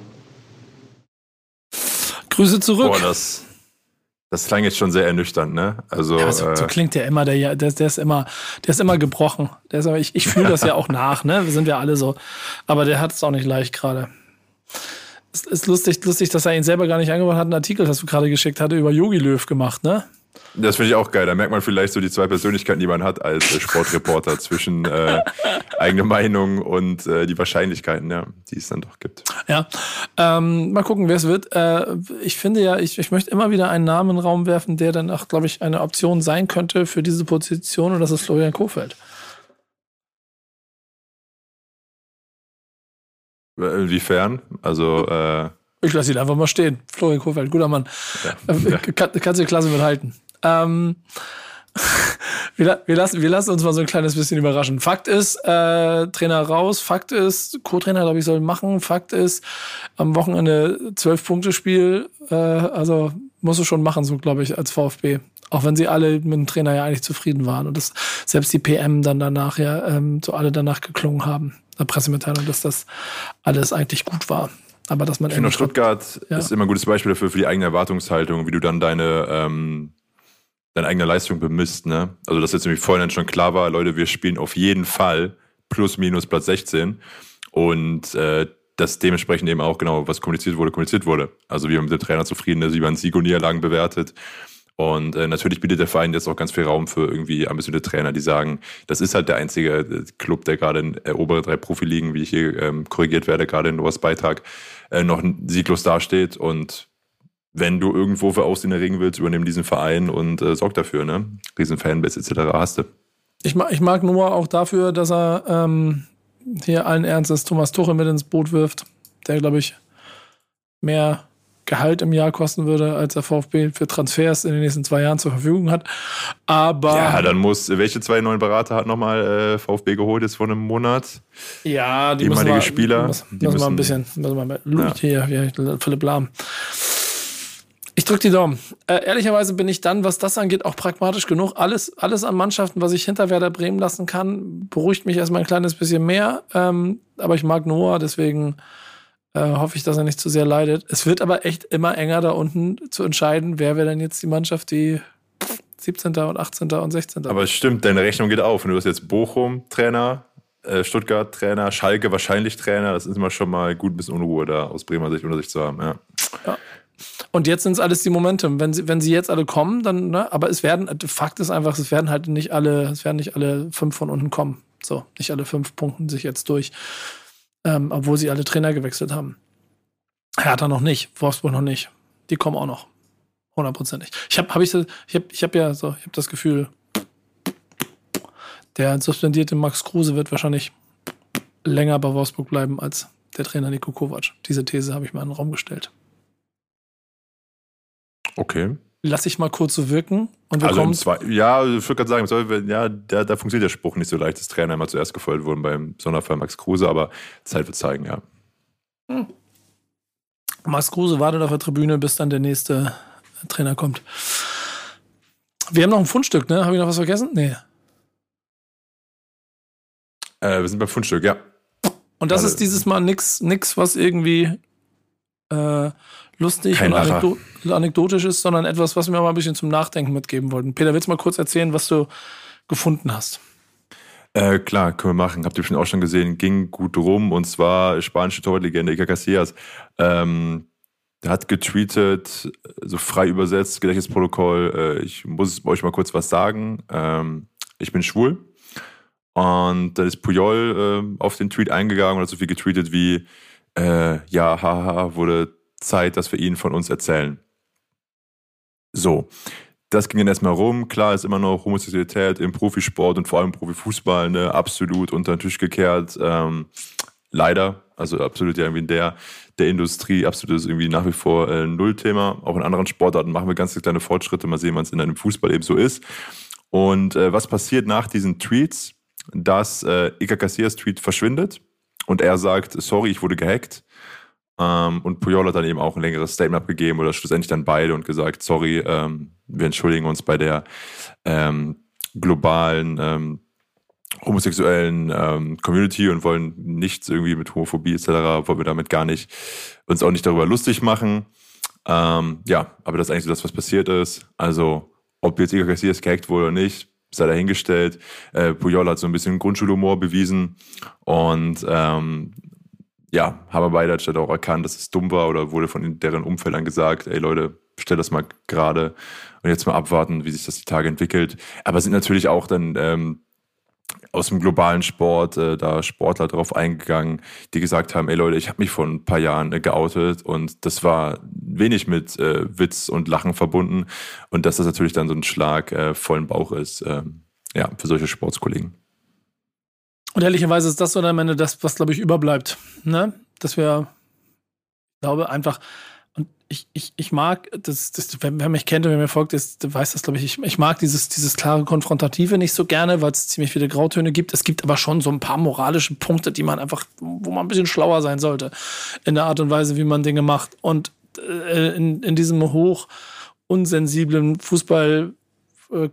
Grüße zurück. Boah, das, das klang jetzt schon sehr ernüchternd, ne? Also, ja, so, so, äh, klingt der immer, der, der, der ist immer, der ist immer gebrochen. Der ist, ich ich fühle (laughs) das ja auch nach, ne? Wir sind ja alle so. Aber der hat es auch nicht leicht gerade. Es ist lustig, lustig, dass er ihn selber gar nicht angebracht hat. Einen Artikel, das du gerade geschickt hatte, über Yogi Löw gemacht, ne? Das finde ich auch geil. Da merkt man vielleicht so die zwei Persönlichkeiten, die man hat als äh, Sportreporter zwischen äh, (laughs) eigene Meinung und äh, die Wahrscheinlichkeiten, ja, die es dann doch gibt. Ja, ähm, mal gucken, wer es wird. Äh, ich finde ja, ich, ich möchte immer wieder einen Namen in den Raum werfen, der dann auch, glaube ich, eine Option sein könnte für diese Position und das ist Florian Kofeld. Inwiefern? Also äh ich lasse ihn einfach mal stehen. Florian Kofeld, guter Mann. Ja, ja. Kann, kannst du die Klasse mithalten. Ähm, (laughs) wir, wir, lassen, wir lassen uns mal so ein kleines bisschen überraschen. Fakt ist, äh, Trainer raus. Fakt ist, Co-Trainer, glaube ich, soll machen. Fakt ist, am Wochenende zwölf Punkte Spiel. Äh, also musst du schon machen, so glaube ich, als VfB. Auch wenn sie alle mit dem Trainer ja eigentlich zufrieden waren und das selbst die PM dann danach ja ähm, so alle danach geklungen haben. Eine Pressemitteilung, dass das alles eigentlich gut war. Aber dass man ich finde, Stuttgart ja. ist immer ein gutes Beispiel dafür, für die eigene Erwartungshaltung, wie du dann deine ähm, deine eigene Leistung bemisst. Ne? Also dass jetzt nämlich vorhin schon klar war, Leute, wir spielen auf jeden Fall plus minus Platz 16 und äh, dass dementsprechend eben auch genau, was kommuniziert wurde, kommuniziert wurde. Also wie man mit dem Trainer zufrieden ist, wie man Sieg und Niederlagen bewertet. Und äh, natürlich bietet der Verein jetzt auch ganz viel Raum für irgendwie ambitionierte Trainer, die sagen, das ist halt der einzige äh, Club, der gerade in äh, obere drei Profiligen, wie ich hier ähm, korrigiert werde, gerade in Novas Beitrag, äh, noch sieglos dasteht. Und wenn du irgendwo für Aussehen erregen willst, übernimm diesen Verein und äh, sorg dafür, ne? Riesen Fanbase etc. hast du. Ich mag, ich mag Noah auch dafür, dass er ähm, hier allen Ernstes Thomas Tuchel mit ins Boot wirft, der, glaube ich, mehr Gehalt im Jahr kosten würde, als der VfB für Transfers in den nächsten zwei Jahren zur Verfügung hat. Aber. Ja, dann muss, welche zwei neuen Berater hat nochmal äh, VfB geholt jetzt vor einem Monat? Ja, die ehemalige müssen wir, Spieler. Müssen, die müssen wir ein bisschen, müssen wir mit ja. hier, hier, Philipp Lahm. Ich drücke die Daumen. Äh, ehrlicherweise bin ich dann, was das angeht, auch pragmatisch genug. Alles, alles an Mannschaften, was ich hinter Werder Bremen lassen kann, beruhigt mich erstmal ein kleines bisschen mehr. Ähm, aber ich mag Noah, deswegen äh, hoffe ich, dass er nicht zu sehr leidet. Es wird aber echt immer enger da unten zu entscheiden, wer wäre denn jetzt die Mannschaft, die 17. und 18. und 16. Aber es stimmt, deine Rechnung geht auf. Du hast jetzt Bochum Trainer, äh, Stuttgart Trainer, Schalke wahrscheinlich Trainer. Das ist immer schon mal gut ein bisschen Unruhe da aus Bremer Sicht unter sich zu haben. Ja. ja. Und jetzt sind es alles die Momente. Wenn sie, wenn sie jetzt alle kommen, dann, ne, aber es werden, Fakt ist einfach, es werden halt nicht alle, es werden nicht alle fünf von unten kommen. So, nicht alle fünf punkten sich jetzt durch. Ähm, obwohl sie alle Trainer gewechselt haben. Hertha noch nicht, Wolfsburg noch nicht. Die kommen auch noch. Hundertprozentig. Ich habe hab ich, ich hab, ich hab ja so, ich habe das Gefühl, der suspendierte Max Kruse wird wahrscheinlich länger bei Wolfsburg bleiben als der Trainer Niko Kovac. Diese These habe ich mal in den Raum gestellt. Okay. Lass ich mal kurz so wirken und wir also kommen. Zwei, ja, ich würde gerade sagen, ja, da, da funktioniert der Spruch nicht so leicht, dass Trainer immer zuerst gefeuert wurden beim Sonderfall Max Kruse, aber Zeit wird zeigen, ja. Hm. Max Kruse wartet auf der Tribüne, bis dann der nächste Trainer kommt. Wir haben noch ein Fundstück, ne? Habe ich noch was vergessen? Nee. Äh, wir sind beim Fundstück, ja. Und das also, ist dieses Mal nix, nix was irgendwie äh, lustig und anekdot anekdotisch ist, sondern etwas, was wir mal ein bisschen zum Nachdenken mitgeben wollten. Peter, willst du mal kurz erzählen, was du gefunden hast? Äh, klar, können wir machen. Habt ihr bestimmt auch schon gesehen, ging gut rum. Und zwar spanische Torlegende Iker Casillas. Ähm, der hat getweetet, so frei übersetzt, Gedächtnisprotokoll, äh, ich muss euch mal kurz was sagen. Ähm, ich bin schwul. Und dann ist Puyol äh, auf den Tweet eingegangen und hat so viel getweetet wie, äh, ja, haha, wurde Zeit, dass wir ihnen von uns erzählen. So, das ging dann erstmal rum. Klar ist immer noch Homosexualität im Profisport und vor allem Profifußball ne, absolut unter den Tisch gekehrt. Ähm, leider, also absolut ja irgendwie in der, der Industrie, absolut ist irgendwie nach wie vor äh, Nullthema. Auch in anderen Sportarten machen wir ganz kleine Fortschritte. Mal sehen, wann es in einem Fußball eben so ist. Und äh, was passiert nach diesen Tweets? Dass äh, Ika Casillas Tweet verschwindet und er sagt, sorry, ich wurde gehackt. Ähm, und Puyol hat dann eben auch ein längeres Statement abgegeben oder schlussendlich dann beide und gesagt, sorry, ähm, wir entschuldigen uns bei der ähm, globalen ähm, homosexuellen ähm, Community und wollen nichts irgendwie mit Homophobie etc., wollen wir damit gar nicht uns auch nicht darüber lustig machen. Ähm, ja, aber das ist eigentlich so das, was passiert ist. Also, ob jetzt Igor Casillas gehackt wurde oder nicht, sei dahingestellt. Äh, Puyol hat so ein bisschen Grundschulhumor bewiesen und ähm, ja, haben beide halt auch erkannt, dass es dumm war oder wurde von deren Umfeldern gesagt, ey Leute, stell das mal gerade und jetzt mal abwarten, wie sich das die Tage entwickelt. Aber sind natürlich auch dann ähm, aus dem globalen Sport äh, da Sportler drauf eingegangen, die gesagt haben, ey Leute, ich habe mich vor ein paar Jahren äh, geoutet und das war wenig mit äh, Witz und Lachen verbunden und dass das natürlich dann so ein Schlag äh, vollen Bauch ist, äh, ja, für solche Sportskollegen. Und ehrlicherweise ist das so am Ende das, was, glaube ich, überbleibt. Ne? Dass wir, glaube, einfach, und ich, ich, ich mag, das, das, wer, mich kennt und wer mir folgt, ist, weiß das, glaube ich, ich, ich mag dieses, dieses klare Konfrontative nicht so gerne, weil es ziemlich viele Grautöne gibt. Es gibt aber schon so ein paar moralische Punkte, die man einfach, wo man ein bisschen schlauer sein sollte in der Art und Weise, wie man Dinge macht. Und äh, in, in diesem hoch unsensiblen Fußball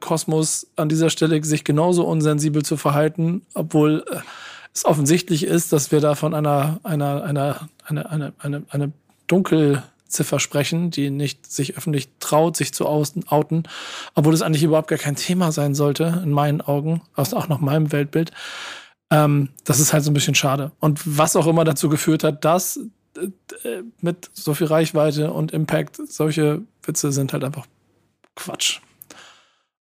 Kosmos an dieser Stelle sich genauso unsensibel zu verhalten, obwohl äh, es offensichtlich ist, dass wir da von einer, einer, einer, eine, eine, eine, eine Dunkelziffer sprechen, die nicht sich öffentlich traut, sich zu outen, obwohl es eigentlich überhaupt gar kein Thema sein sollte, in meinen Augen, auch nach meinem Weltbild. Ähm, das ist halt so ein bisschen schade. Und was auch immer dazu geführt hat, dass äh, mit so viel Reichweite und Impact solche Witze sind halt einfach Quatsch.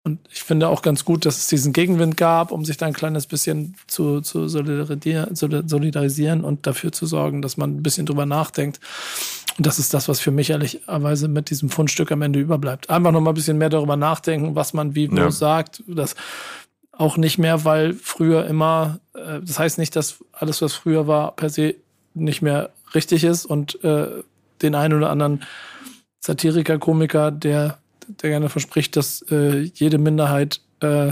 Und ich finde auch ganz gut, dass es diesen Gegenwind gab, um sich da ein kleines bisschen zu, zu solidarisieren und dafür zu sorgen, dass man ein bisschen drüber nachdenkt. Und das ist das, was für mich ehrlicherweise mit diesem Fundstück am Ende überbleibt. Einfach noch mal ein bisschen mehr darüber nachdenken, was man wie wo ja. sagt. Das auch nicht mehr, weil früher immer, äh, das heißt nicht, dass alles, was früher war, per se nicht mehr richtig ist und äh, den einen oder anderen Satiriker, Komiker, der der gerne verspricht, dass äh, jede Minderheit äh,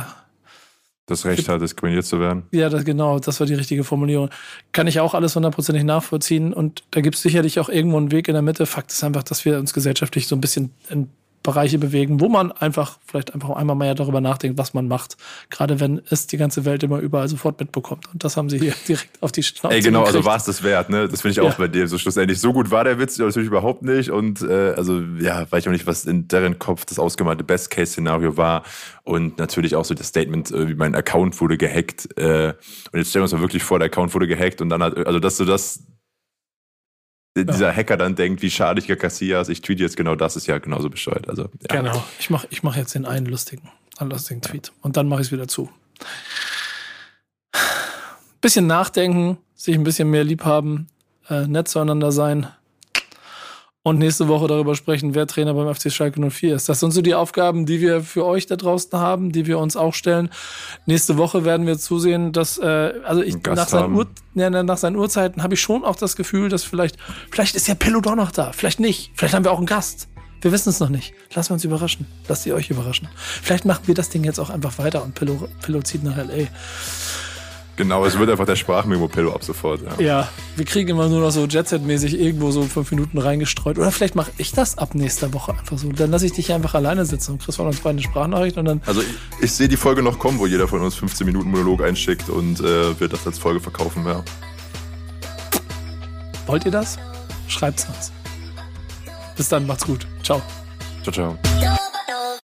das Recht hat, diskriminiert zu werden. Ja, das, genau, das war die richtige Formulierung. Kann ich auch alles hundertprozentig nachvollziehen und da gibt es sicherlich auch irgendwo einen Weg in der Mitte. Fakt ist einfach, dass wir uns gesellschaftlich so ein bisschen in Bereiche bewegen, wo man einfach vielleicht einfach einmal mehr darüber nachdenkt, was man macht. Gerade wenn es die ganze Welt immer überall sofort mitbekommt. Und das haben sie hier (laughs) direkt auf die Schnauze Ey, genau, gekriegt. also war es das wert, ne? Das finde ich auch ja. bei dir so schlussendlich. So gut war der Witz natürlich überhaupt nicht. Und äh, also, ja, weiß ich auch nicht, was in deren Kopf das ausgemalte Best-Case-Szenario war. Und natürlich auch so das Statement, äh, wie mein Account wurde gehackt. Äh, und jetzt stellen wir uns mal wirklich vor, der Account wurde gehackt und dann hat, also dass du das dieser Hacker dann denkt, wie schade ich Casillas, ich tweete jetzt genau das, ist ja genauso bescheuert. Also, ja. Genau, ich mache ich mach jetzt den einen lustigen, einen lustigen Tweet und dann mache ich es wieder zu. Bisschen nachdenken, sich ein bisschen mehr lieb haben, äh, nett zueinander sein, und nächste Woche darüber sprechen, wer Trainer beim FC Schalke 04 ist. Das sind so die Aufgaben, die wir für euch da draußen haben, die wir uns auch stellen. Nächste Woche werden wir zusehen, dass, äh, also ich, nach seinen, Ur, ja, nach seinen Uhrzeiten habe ich schon auch das Gefühl, dass vielleicht, vielleicht ist ja Pillow doch noch da, vielleicht nicht, vielleicht haben wir auch einen Gast. Wir wissen es noch nicht. Lassen wir uns überraschen. Lasst ihr euch überraschen. Vielleicht machen wir das Ding jetzt auch einfach weiter und Pillow, Pillow zieht nach L.A. Genau, es wird einfach der Sprachmemo-Pillow ab sofort. Ja. ja, wir kriegen immer nur noch so Jet-Set-mäßig irgendwo so fünf Minuten reingestreut. Oder vielleicht mache ich das ab nächster Woche einfach so. Dann lasse ich dich einfach alleine sitzen und kriegst von uns beide eine Sprachnachricht und dann. Also ich, ich sehe die Folge noch kommen, wo jeder von uns 15 Minuten Monolog einschickt und äh, wird das als Folge verkaufen, ja. Wollt ihr das? Schreibt's uns. Bis dann, macht's gut. Ciao. Ciao, ciao.